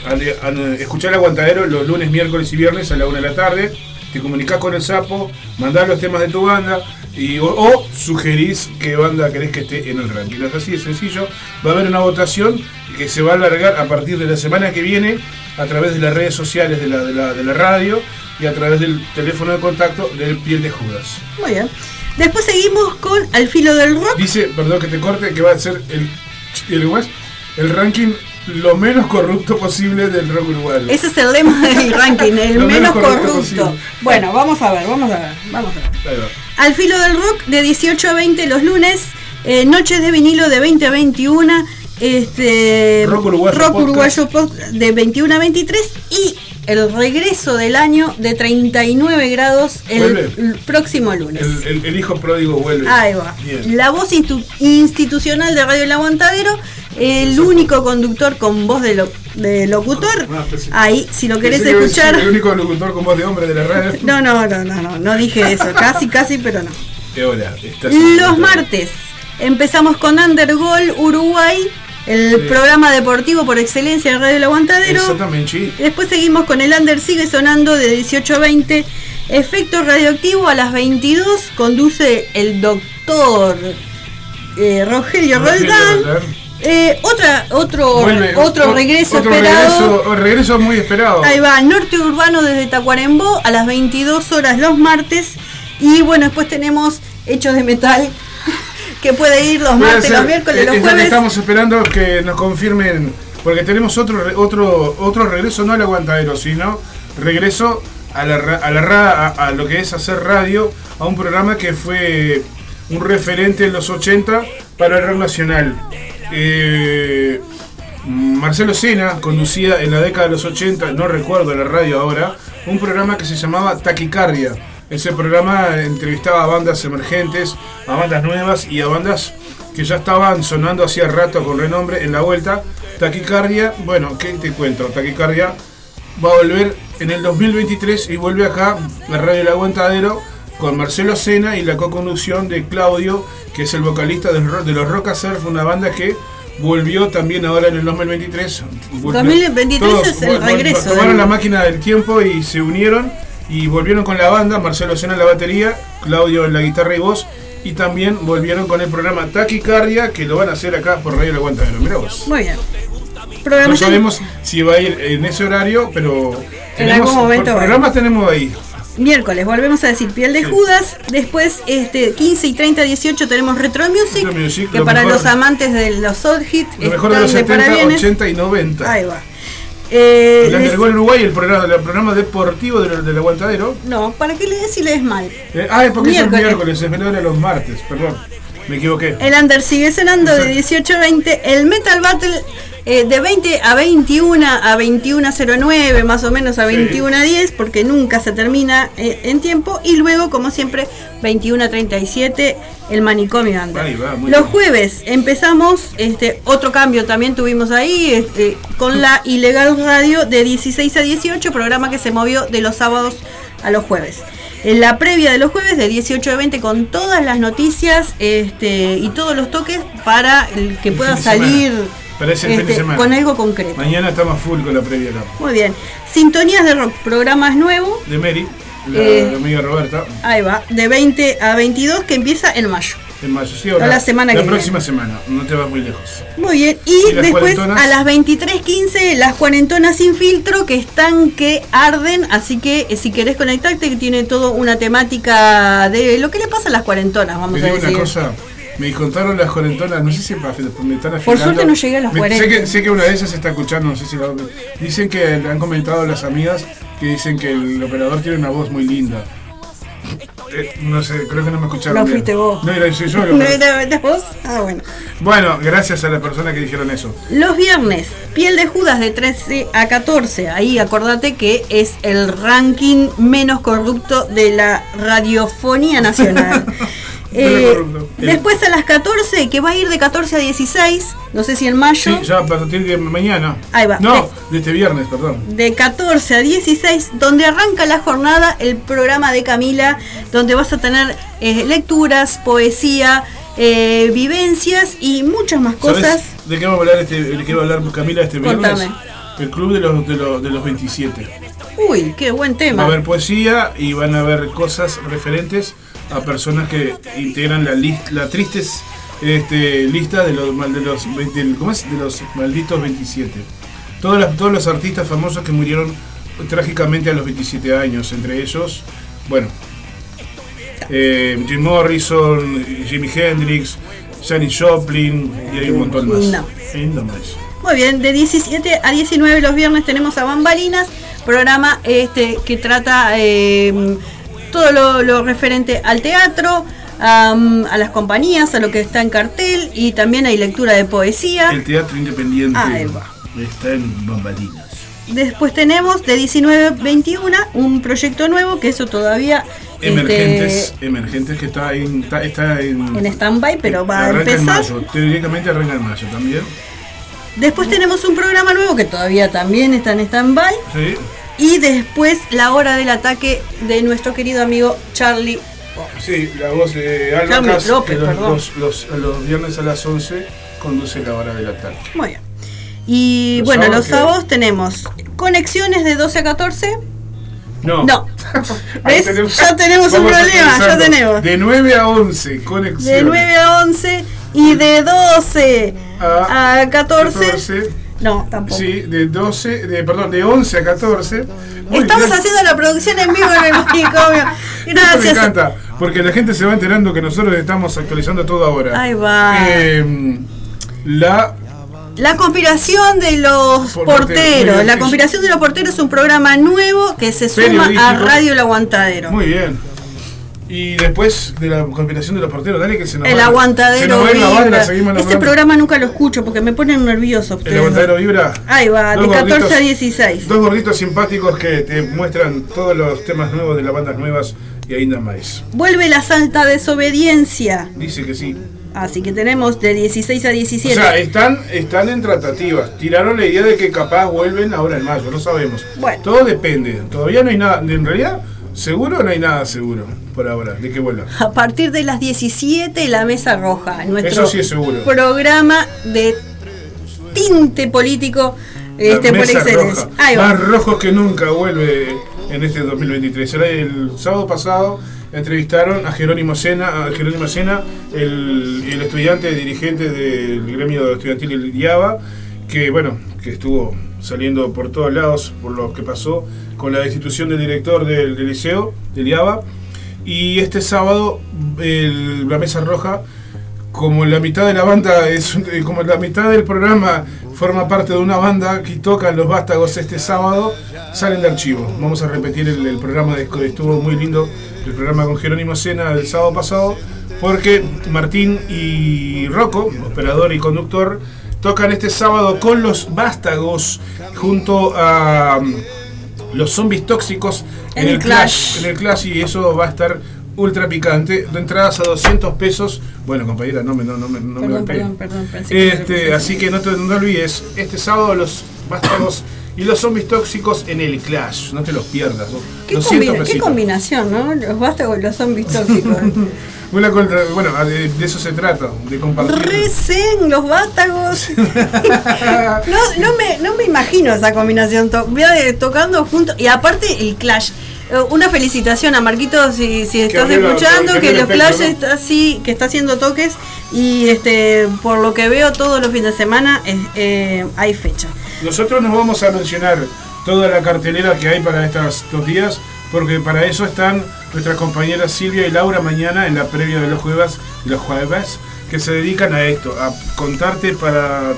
escuchar el aguantadero los lunes, miércoles y viernes a la 1 de la tarde. Te comunicás con el sapo, mandás los temas de tu banda y, o, o sugerís qué banda querés que esté en el ranking. Es así de sencillo. Va a haber una votación que se va a alargar a partir de la semana que viene a través de las redes sociales de la, de la, de la radio y a través del teléfono de contacto del Piel de Judas. Muy bien. Después seguimos con Al filo del rock. Dice, perdón que te corte, que va a ser el, el, el ranking lo menos corrupto posible del rock uruguayo. Ese es el lema del ranking, el (laughs) menos menos corrupto. Bueno, vamos a ver, vamos a ver, vamos a ver. Al filo del rock de 18 a 20 los lunes, eh, noches de vinilo de 20 a 21 este Rock Uruguayo Rock. Uruguayo de 21 a 23 y el regreso del año de 39 grados el, próximo lunes. El, el- el hijo pródigo vuelve. Ahí va. Bien. La voz institu- institucional de Radio El Aguantadero, el único conductor con voz de, lo- de locutor. Ah, pensé- Ahí, si lo querés escuchar. El único locutor con voz de hombre de la radio. (laughs) No, no, no, no, no, no dije eso. Casi, casi, pero no. ¿Qué hora? Estás Los martes empezamos con Undergol Uruguay, el Sí. programa deportivo por excelencia de Radio El Aguantadero. Exactamente. Después seguimos con el Under Sigue Sonando de 18 a 20. Efecto radioactivo a las 22. Conduce el doctor eh, Rogelio Rogelio Roldán. Roldán. Eh, otra, otro, Vuelve, otro o- regreso otro esperado. Regreso, regreso muy esperado. Ahí va, Norte Urbano desde Tacuarembó a las 22 horas los martes. Y bueno, después tenemos Hechos de Metal, (laughs) que puede ir los martes, los miércoles, los es lo que jueves. estamos esperando que nos confirmen, porque tenemos otro otro otro regreso, no al aguantadero, sino regreso a la, a, la a, a lo que es hacer radio, a un programa que fue un referente en los 80 para el rock nacional. Eh, Marcelo Sena conducía en la década de los 80, no recuerdo la radio ahora, un programa que se llamaba Taquicardia. Ese programa entrevistaba a bandas emergentes, a bandas nuevas y a bandas que ya estaban sonando hacía rato con renombre en la vuelta. Taquicardia, bueno, ¿qué te cuento? Taquicardia va a volver en el 2023 y vuelve acá la radio El Aguantadero con Marcelo Sena y la co-conducción de Claudio, que es el vocalista de los Rock Surf, una banda que volvió también ahora en el 2023. Volvió- 2023 es el regreso Tomaron del- la máquina del tiempo y se unieron y volvieron con la banda, Marcelo Sena en la batería, Claudio en la guitarra y voz. Y también volvieron con el programa Taquicardia, que lo van a hacer acá por Radio El Aguantadero. Mirá vos. Muy bien. No sabemos si va a ir en ese horario, pero En algún momento va programas tenemos ahí. Miércoles, volvemos a decir Piel de Judas. Después, este 15 y 30, 18 tenemos Retro Music. Retro Music, que lo para mejor- los amantes de los old hits Lo mejor de los están 70, parabienes. 80 y 90. Ahí va. Eh, el les- Undergol Uruguay, el programa, el programa deportivo del, del aguantadero. no, ¿para qué le si lees mal? Eh, ah, es porque es el Miércoles. miércoles, es menor a los martes, perdón. Me equivoqué. El Under sigue sonando de 18 a 20. El Metal Battle eh, de 20 a 21 a 21.09, más o menos a 21 a 10, porque nunca se termina eh, en tiempo. Y luego, como siempre, 21 a 37, el manicomio Under. Ahí va, Los bien. jueves empezamos, este otro cambio también tuvimos ahí, este, con la Ilegal Radio de 16 a 18, programa que se movió de los sábados a los jueves. En la previa de los jueves de 18 a 20 con todas las noticias este, y todos los toques para el que El pueda salir este, con algo concreto. Mañana estamos full con la previa acá. Muy bien. Sintonías de rock, programas nuevos. De Mary, la Eh, amiga Roberta, Ahí va, de 20 a 22 que empieza en mayo. En mayo. Sí, Toda la semana la que próxima semana, no te vas muy lejos. Muy bien, y, ¿Y las después a las 23.15 las cuarentonas sin filtro que están que arden, así que eh, si querés conectarte que tiene todo una temática de lo que le pasa a las cuarentonas, vamos a decir. una cosa, me contaron las cuarentonas, no sé si pa- me están afilando. Por suerte no llegué a Me- 40. Sé que, sé que una de ellas está escuchando, no sé si la Dicen que le han comentado las amigas que dicen que el operador tiene una voz muy linda. Eh, no sé, creo que no me escucharon. No bien. fuiste vos. No, era soy yo. (laughs) ¿No era- eras vos? Ah, bueno. Bueno, gracias a la persona que dijeron eso. Los viernes, piel de Judas de 13 a 14. Ahí acordate que es el ranking menos corrupto de la radiofonía nacional. (laughs) Eh, después a las 14, que va a ir de 14 a 16, no sé si en mayo. Sí, ya a partir de mañana. Ahí va. No, de este viernes, perdón. de 14 a 16, donde arranca la jornada el programa de Camila, donde vas a tener eh, lecturas, poesía, eh, vivencias y muchas más cosas. ¿Sabes de qué va a hablar este, de qué va a hablar Camila este viernes? Contame. El club de los, de los, de los 27. Uy, qué buen Va tema. a haber poesía y van a haber cosas referentes a personas que integran la lista, la triste este, lista de los, de los 20 ¿cómo es? de los malditos 27. Todos los, todos los artistas famosos que murieron trágicamente a los 27 años, entre ellos, bueno, eh, Jim Morrison, Jimi Hendrix, Janis Joplin y hay un montón más. No. Y no más. Muy bien, de 17 a 19 los viernes tenemos a Bambalinas, programa este que trata eh, todo lo, lo referente al teatro, a las compañías, a lo que está en cartel y también hay lectura de poesía. El teatro independiente va. está en bambalinas. Después tenemos de 19 a 21 un proyecto nuevo que eso todavía Emergentes, este, emergentes que está en, está, está en, en stand-by, pero va a en empezar. mayo. Teóricamente arranca en mayo también. Después tenemos un programa nuevo que todavía también está en stand-by. Sí. Y después la hora del ataque de nuestro querido amigo Charlie. Sí, la voz de Alba Carmen Cas, López, que los, los, los- los viernes a las 11 conduce la hora del ataque. Muy bien. Y bueno, sábados los que- sábados tenemos conexiones de 12 a 14. No. No. (laughs) ¿Ves? Ya tenemos un problema, ya tenemos. De 9 a 11, conexión. De 9 a 11 y de 12 a 14. 14. No, tampoco. Sí, de 12, de, perdón, de 11 a 14. Muy Estamos bien. haciendo la producción en vivo en el (laughs) manicomio. Esto me Gracias. encanta, porque la gente se va enterando que nosotros estamos actualizando todo ahora. Ahí va. Eh, la La conspiración de los Por- porteros. La conspiración de los porteros es un programa nuevo que se suma a. Radio El Aguantadero. Muy bien. Y después de la conspiración de los porteros, dale que se nos El va- se aguantadero nos va banda, Este programa nunca lo escucho porque me ponen nervioso El aguantadero vibra. Ahí va, de Dos 14 a gorditos- 16. Dos gorditos simpáticos que te muestran todos los temas nuevos de las bandas nuevas y ainda más. Vuelve la Santa Desobediencia. Dice que sí. Así que tenemos de 16 a O 17. sea, están, están en tratativas. Tiraron la idea de que capaz vuelven ahora en mayo, no sabemos. Bueno. Todo depende. Todavía no hay nada. En realidad, seguro no hay nada seguro por ahora de que vuelvan. A partir de las 17, la Mesa Roja, nuestro Eso sí es seguro. programa de tinte político este, por excelencia. Más rojos que nunca vuelve en este 2023. Será el sábado pasado entrevistaron a Jerónimo Sena, a Jerónimo Sena, el, el estudiante dirigente del gremio estudiantil del IABA, que bueno, que estuvo saliendo por todos lados por lo que pasó con la destitución del director del, del liceo, del IABA. Y este sábado el- la mesa roja como la mitad de la banda es eh, como la mitad del programa forma parte de una banda que tocan los vástagos este sábado salen de archivo vamos a repetir el, el programa de estuvo muy lindo el programa con Jerónimo Sena del sábado pasado porque Martín y Rocco operador y conductor tocan este sábado con los vástagos junto a um, los zombies tóxicos en, En el Clash. Clash. En el Clash y eso va a estar ultra picante. De entradas a 200 pesos. Bueno, compañera, no me, no, no me, no me Perdón, perdón, perdón. pensé que- Este, así que no te no te olvides, este sábado los vástagos y los zombies tóxicos en el Clash. No te los pierdas. ¿Qué, 200 combina- qué pesitos. combinación, ¿no? Los vástagos y los zombies tóxicos. (laughs) Una contra- bueno, de, de eso se trata, de compartir. Recen, los vástagos. (laughs) no, no, me, no me imagino esa combinación. To- voy a- tocando juntos. Y aparte, el Clash. Eh, Una felicitación a Marquito si, si estás escuchando, que que, los Clash está así, que está haciendo toques y este por lo que veo todos los fines de semana es- eh, hay fecha. Nosotros nos vamos a mencionar toda la cartelera que hay para estos dos días, porque para eso están nuestras compañeras Silvia y Laura mañana en la previa de los jueves, los jueves que se dedican a esto, a contarte para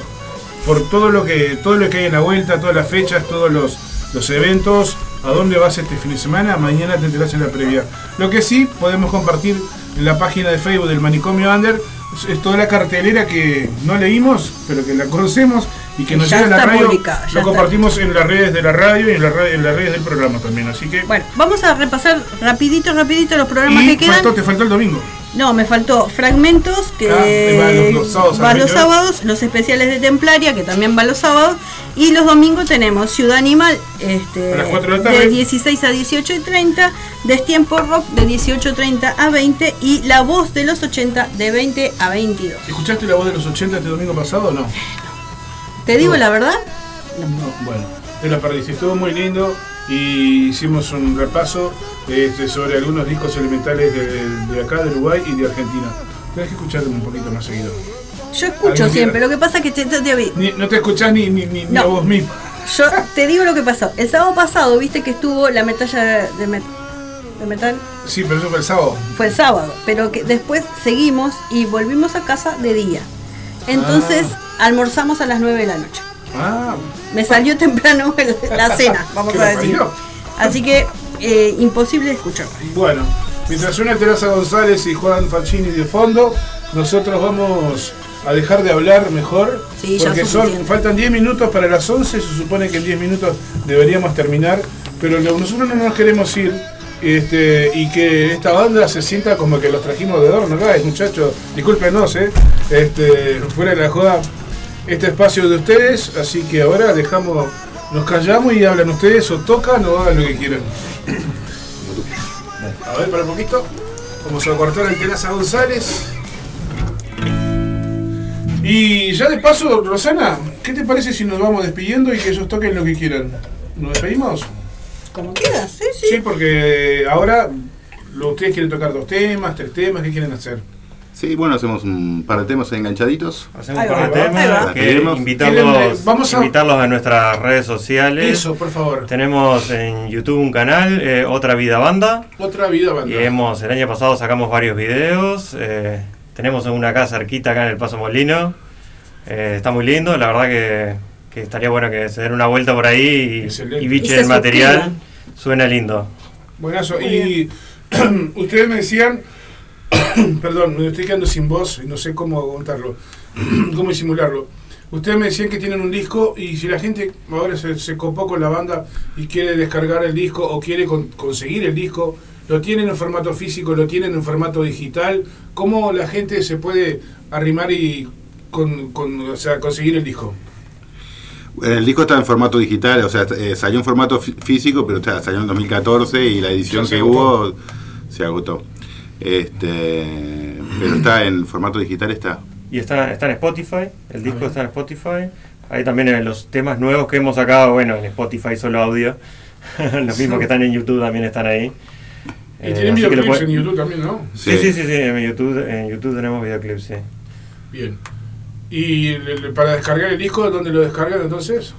por todo lo que todo lo que hay en la vuelta, todas las fechas, todos los, los eventos, a dónde vas este fin de semana, mañana te enterás en la previa. Lo que sí podemos compartir en la página de Facebook del Manicomio Under es- es toda la cartelera que no leímos, pero que la conocemos y que nos ya llega en la radio. publicada, ya Lo está. compartimos en las redes de la radio y en, la ra- en las redes del programa también, así que Bueno, vamos a repasar rapidito, rapidito los programas y que quedan. faltó- te faltó el domingo. No, me faltó fragmentos que Ah, va los- los sábados a va los 20 horas. sábados, los especiales de Templaria que también va los sábados y los domingos tenemos Ciudad Animal este, A las 4 de la tarde. de 16 a 18 y 30, Destiempo Rock de 18.30 a 20 y La Voz de los 80 de 20 a 22. ¿Escuchaste la voz de los 80 este domingo pasado o no? ¿Te digo la verdad? No, bueno, te la perdiste. Estuvo muy lindo y hicimos un repaso este, sobre algunos discos elementales de, de acá, de Uruguay y de Argentina. Tenés que escucharme un poquito más seguido. Yo escucho siempre, lo que pasa es que te, te- te- Ni- no te escuchás ni, ni, ni, ni No. a vos mismo. yo (laughs) te digo lo que pasó. El sábado pasado, viste que estuvo la metalla de, met- de metal. Sí, pero eso fue el sábado. fue el sábado, pero que después seguimos y volvimos a casa de día. Entonces almorzamos a las 9 de la noche. Ah, Me salió temprano la (laughs) cena, vamos ¿Qué a decir. Así que eh, imposible de escuchar. bueno. Mientras suena Teresa González y Juan Facchini de fondo, nosotros vamos a dejar de hablar mejor. Sí, porque son, faltan 10 minutos para las 11, se supone que en 10 minutos deberíamos terminar, pero nosotros no nos queremos ir. Este, y que esta banda se sienta como que los trajimos de adorno acá, muchachos, discúlpenos, eh, este, fuera de la joda, este espacio de ustedes, así que ahora dejamos, nos callamos y hablan ustedes o tocan o hagan lo que quieran. A ver, para un poquito. Vamos a cortar el Teresa González. Y ya de paso, Rosana, ¿qué te parece si nos vamos despidiendo y que ellos toquen lo que quieran? ¿Nos despedimos? Como quieras, sí, sí. Sí, porque ahora lo- ustedes quieren tocar dos temas, tres temas, ¿qué quieren hacer? Sí, bueno, hacemos un par de temas enganchaditos. Hacemos un par de temas que Queremos- invitarlos, vamos a- invitarlos a nuestras redes sociales. Eso, por favor. Tenemos en YouTube un canal, eh, Otra Vida Banda. Otra vida banda. Y hemos, el año pasado sacamos varios videos. eh, tenemos una casa cerquita acá en el Paso Molino. Eh, está muy lindo, la verdad que, que estaría bueno que se den una vuelta por ahí y, y se el material. Suena lindo. Buenazo. Y (clears throat) ustedes me decían, (coughs) perdón, me estoy quedando sin voz y no sé cómo contarlo, (coughs) cómo disimularlo. Ustedes me decían que tienen un disco y si la gente ahora se, se copó con la banda y quiere descargar el disco o quiere con- conseguir el disco, lo tienen en formato físico, lo tienen en formato digital, ¿cómo la gente se puede arrimar y con, con- o sea, conseguir el disco? El disco está en formato digital, o sea, eh, salió en formato fí- físico, pero está- salió en 2014 y la edición que agotó. hubo se agotó. Este, pero está en formato digital, está. Y está, está en Spotify, el disco está en Spotify. Hay también los temas nuevos que hemos sacado, bueno, en Spotify solo audio. (laughs) los mismos que están en YouTube también están ahí. Y Eh, tienen así que lo videoclips en YouTube también, ¿no? Sí, sí, sí, sí, en YouTube, en YouTube tenemos videoclips, sí. Bien. ¿Y para descargar el disco, dónde lo descargan entonces?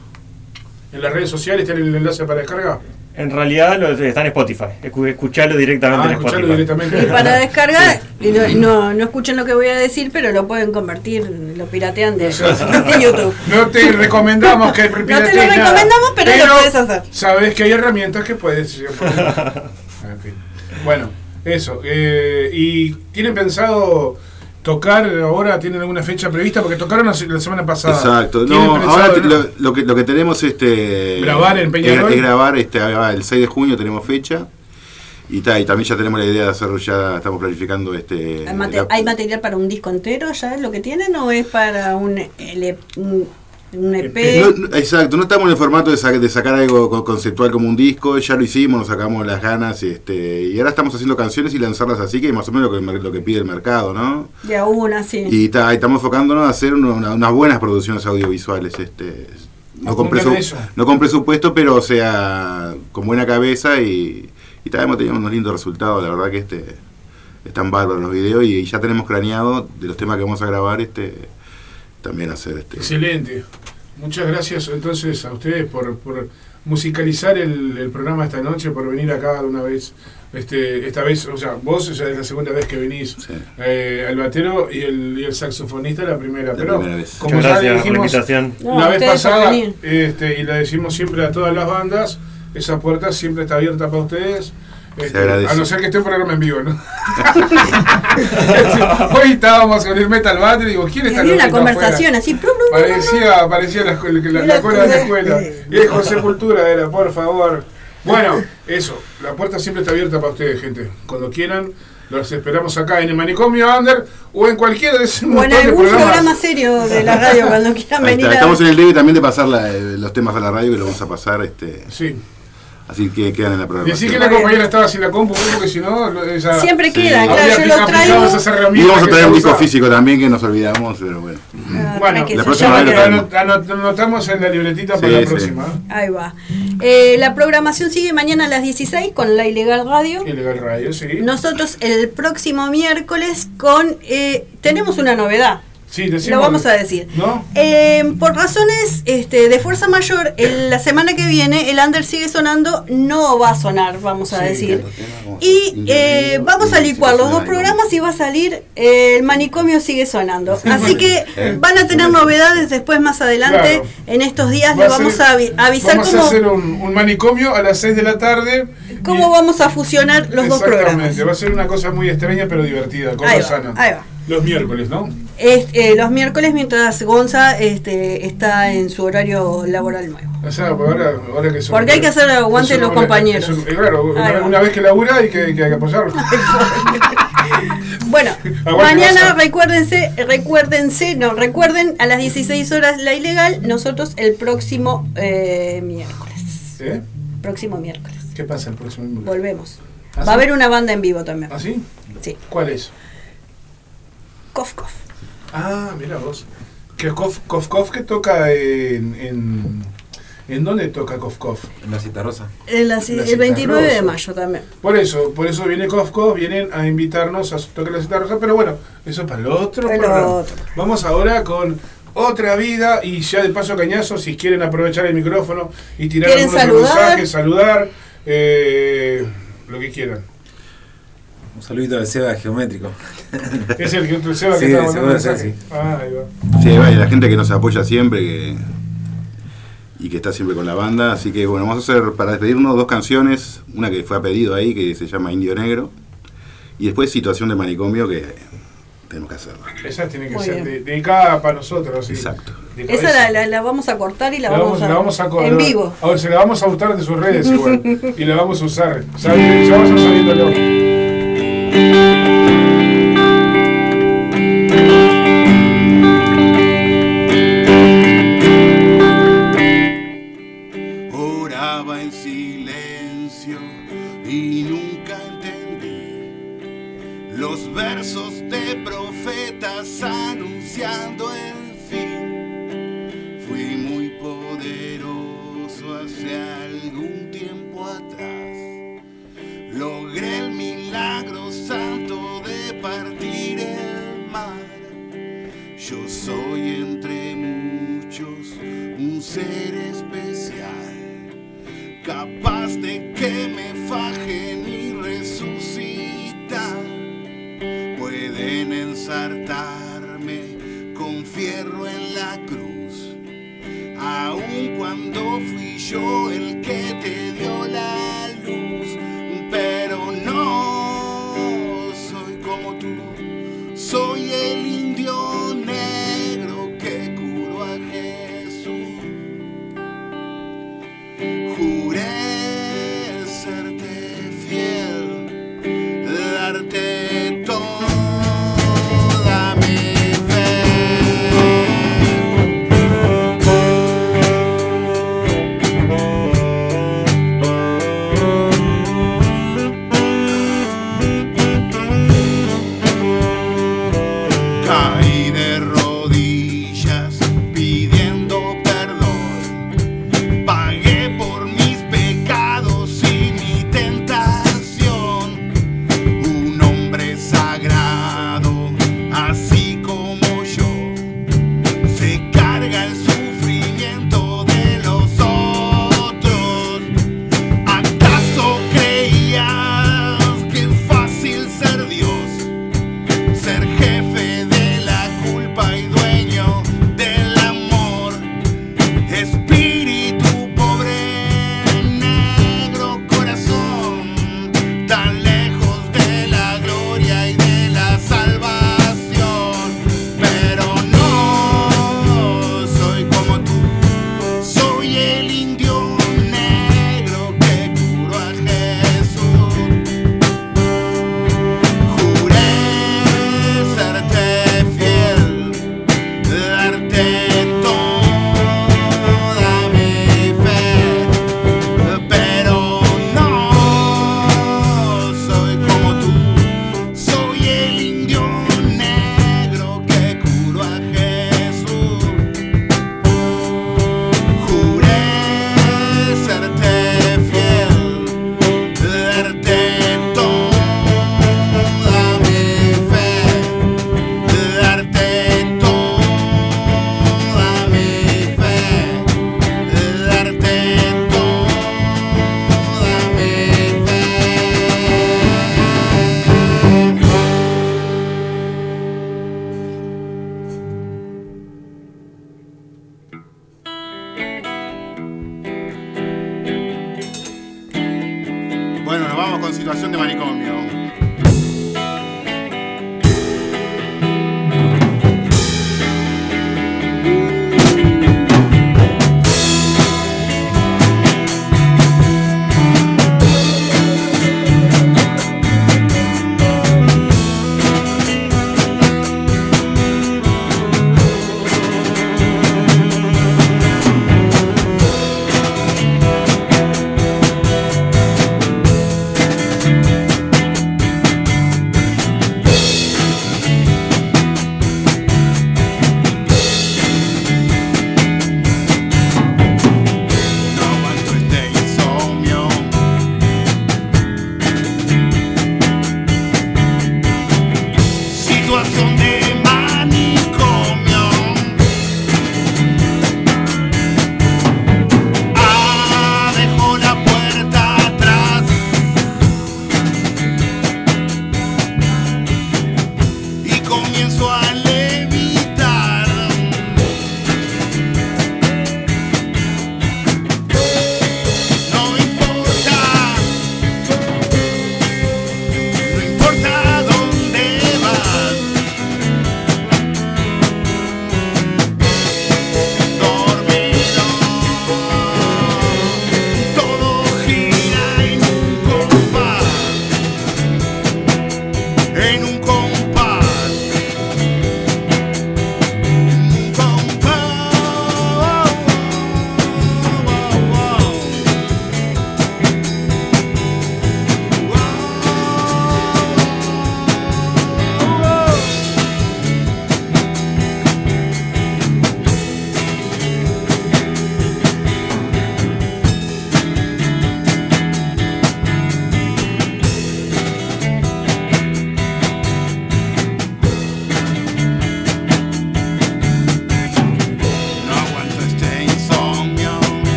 ¿En las redes sociales tienen el enlace para descarga? En realidad lo, está en Spotify, Escu- escucharlo directamente Ah, en Spotify. directamente. Y (laughs) para descargar, y no, no, no escuchen lo que voy a decir, pero lo pueden convertir, lo piratean de, (laughs) de YouTube. No te (laughs) recomendamos que No te lo nada, recomendamos, pero, lo puedes hacer. Sabes que hay herramientas que puedes. En fin. Bueno, eso. eh, ¿Y tienen pensado tocar ahora? ¿Tienen alguna fecha prevista? Porque tocaron la se- la semana pasada. Exacto. ¿Tienen No, ahora te- lo, lo que, lo que tenemos este Grabar en Peñarol. Es, es grabar este, el 6 de junio tenemos fecha. Y, ta, y también ya tenemos la idea de hacerlo, ya estamos planificando este ¿Hay, mate- la- hay material para un disco entero ya lo que tienen o es para un, un EP? No, no, exacto, no estamos en el formato de, sa- de sacar algo co- conceptual como un disco, ya lo hicimos, nos sacamos las ganas este, y ahora estamos haciendo canciones y lanzarlas así, que es más o menos lo que, lo que pide el mercado, ¿no? De a una, sí. Y ta, y estamos enfocándonos a hacer una- una- unas buenas producciones audiovisuales. Este, no, con no con presupuesto, pero o sea, con buena cabeza y, y ta, hemos tenido unos lindos resultados, la verdad que este están bárbaros los videos y ya tenemos craneado de los temas que vamos a grabar este también hacer este Excelente. Muchas gracias entonces a ustedes por, por musicalizar el, el programa esta noche, por venir acá de una vez. Este, esta vez, o sea, vos ya es la segunda vez que venís eh, al batero y el, y el saxofonista la primera. La pero primera vez. como Muchas ya gracias por la. No, la vez pasada, este, y la decimos siempre a todas las bandas, esa puerta siempre está abierta para ustedes. Este, agradece. a no ser que esté un programa en vivo, ¿no? (laughs) Hoy estábamos con el Metal Battle y digo, ¿quién está loquito afuera? conversación así. plum, plum. Parecía, parecía la, escuela- la, la cola de la escuela. Y es José Cultura era, por favor. Bueno, eso, la puerta siempre está abierta para ustedes, gente. Cuando quieran, los esperamos acá en el Manicomio Under o en cualquiera de esos O en montón de algún programas. programa serio de la radio cuando quieran Ahí venir está, a estamos en el debe también de pasar la- eh, los temas a la radio que lo vamos a pasar este Sí. Así que quedan en la programación Decí que la compañera estaba sin la compu, porque si no, ella. Siempre Sí. queda, claro, habría yo lo traigo. y vamos a traer un disco físico también que nos olvidamos pero bueno Bueno, que la próxima vez lo anotamos en la libretita para Sí, la sí. próxima. Ahí va. Eh, la programación sigue mañana a las 16 con La Ilegal Radio. Ilegal Radio, sí. Nosotros el próximo miércoles con... eh, tenemos una novedad. Sí, Lo vamos a decir. ¿No? Eh, por razones este, de fuerza mayor, el- la semana que viene el under sigue sonando, no va a sonar, vamos a Sí, decir. Y eh, vamos a licuar los dos programas y va a salir eh, el manicomio sigue sonando. Así que van a tener novedades después más adelante. Claro. En estos días Va le a vamos ser- a avi- avisar Vamos cómo... a hacer un, un manicomio a las 6 de la tarde cómo vamos a fusionar los dos programas. Exactamente, va a ser una cosa muy extraña pero divertida, con Ahí va, sana. ahí va. Los miércoles, ¿no? Es- eh, los miércoles mientras Gonza este, está en su horario laboral nuevo. O sea, pues ahora, ahora que son- Porque hay que hacer aguante los compañeros. claro, una, vez que labura hay que, que, hay que apoyarlo. (laughs) Bueno, Aguante, mañana recuérdense, recuérdense, no, recuerden a las 16 horas la ilegal, nosotros el próximo eh, miércoles. ¿Eh? Próximo miércoles. ¿Qué pasa el próximo miércoles? Volvemos. ¿Ah, Va sí? a haber una banda en vivo también. ¿Ah, sí? Sí. ¿Cuál es? Kof Kof. Ah, mira vos. Que Kof Kof, Kof que toca en, en. ¿En dónde toca Kof Kof? En la cita rosa. El, La el 29 de mayo también. Por eso, por eso viene Kof Kof, vienen a invitarnos a tocar la cita rosa, pero bueno, eso es para el otro Para el programa. otro. Vamos ahora con otra vida y ya de paso cañazo, si quieren aprovechar el micrófono y tirar ¿Quieren algunos saludar? mensajes, saludar, eh, lo que quieran. Un saludito de Seba geométrico. (laughs) Es el que el Seba que Sí, está de mandando mensaje. Sí. Ah, ahí va. Sí, va, y la gente que nos apoya siempre que, y que está siempre con la banda. Así que bueno, vamos a hacer para despedirnos dos canciones. Una que fue a pedido ahí, que se llama Indio Negro. Y después Situación de Manicomio, que tenemos que hacerla. Esa tiene que Muy ser de- dedicada para nosotros. sí. Exacto. Esa la, la- la vamos a cortar y la, La vamos, vamos, a, la vamos a co- en vivo. A ver, se la vamos a gustar de sus redes igual. (laughs) y la vamos a usar. Ya, ya vamos a luego. Fui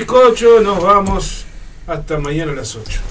bizcocho nos vamos hasta mañana a las 8.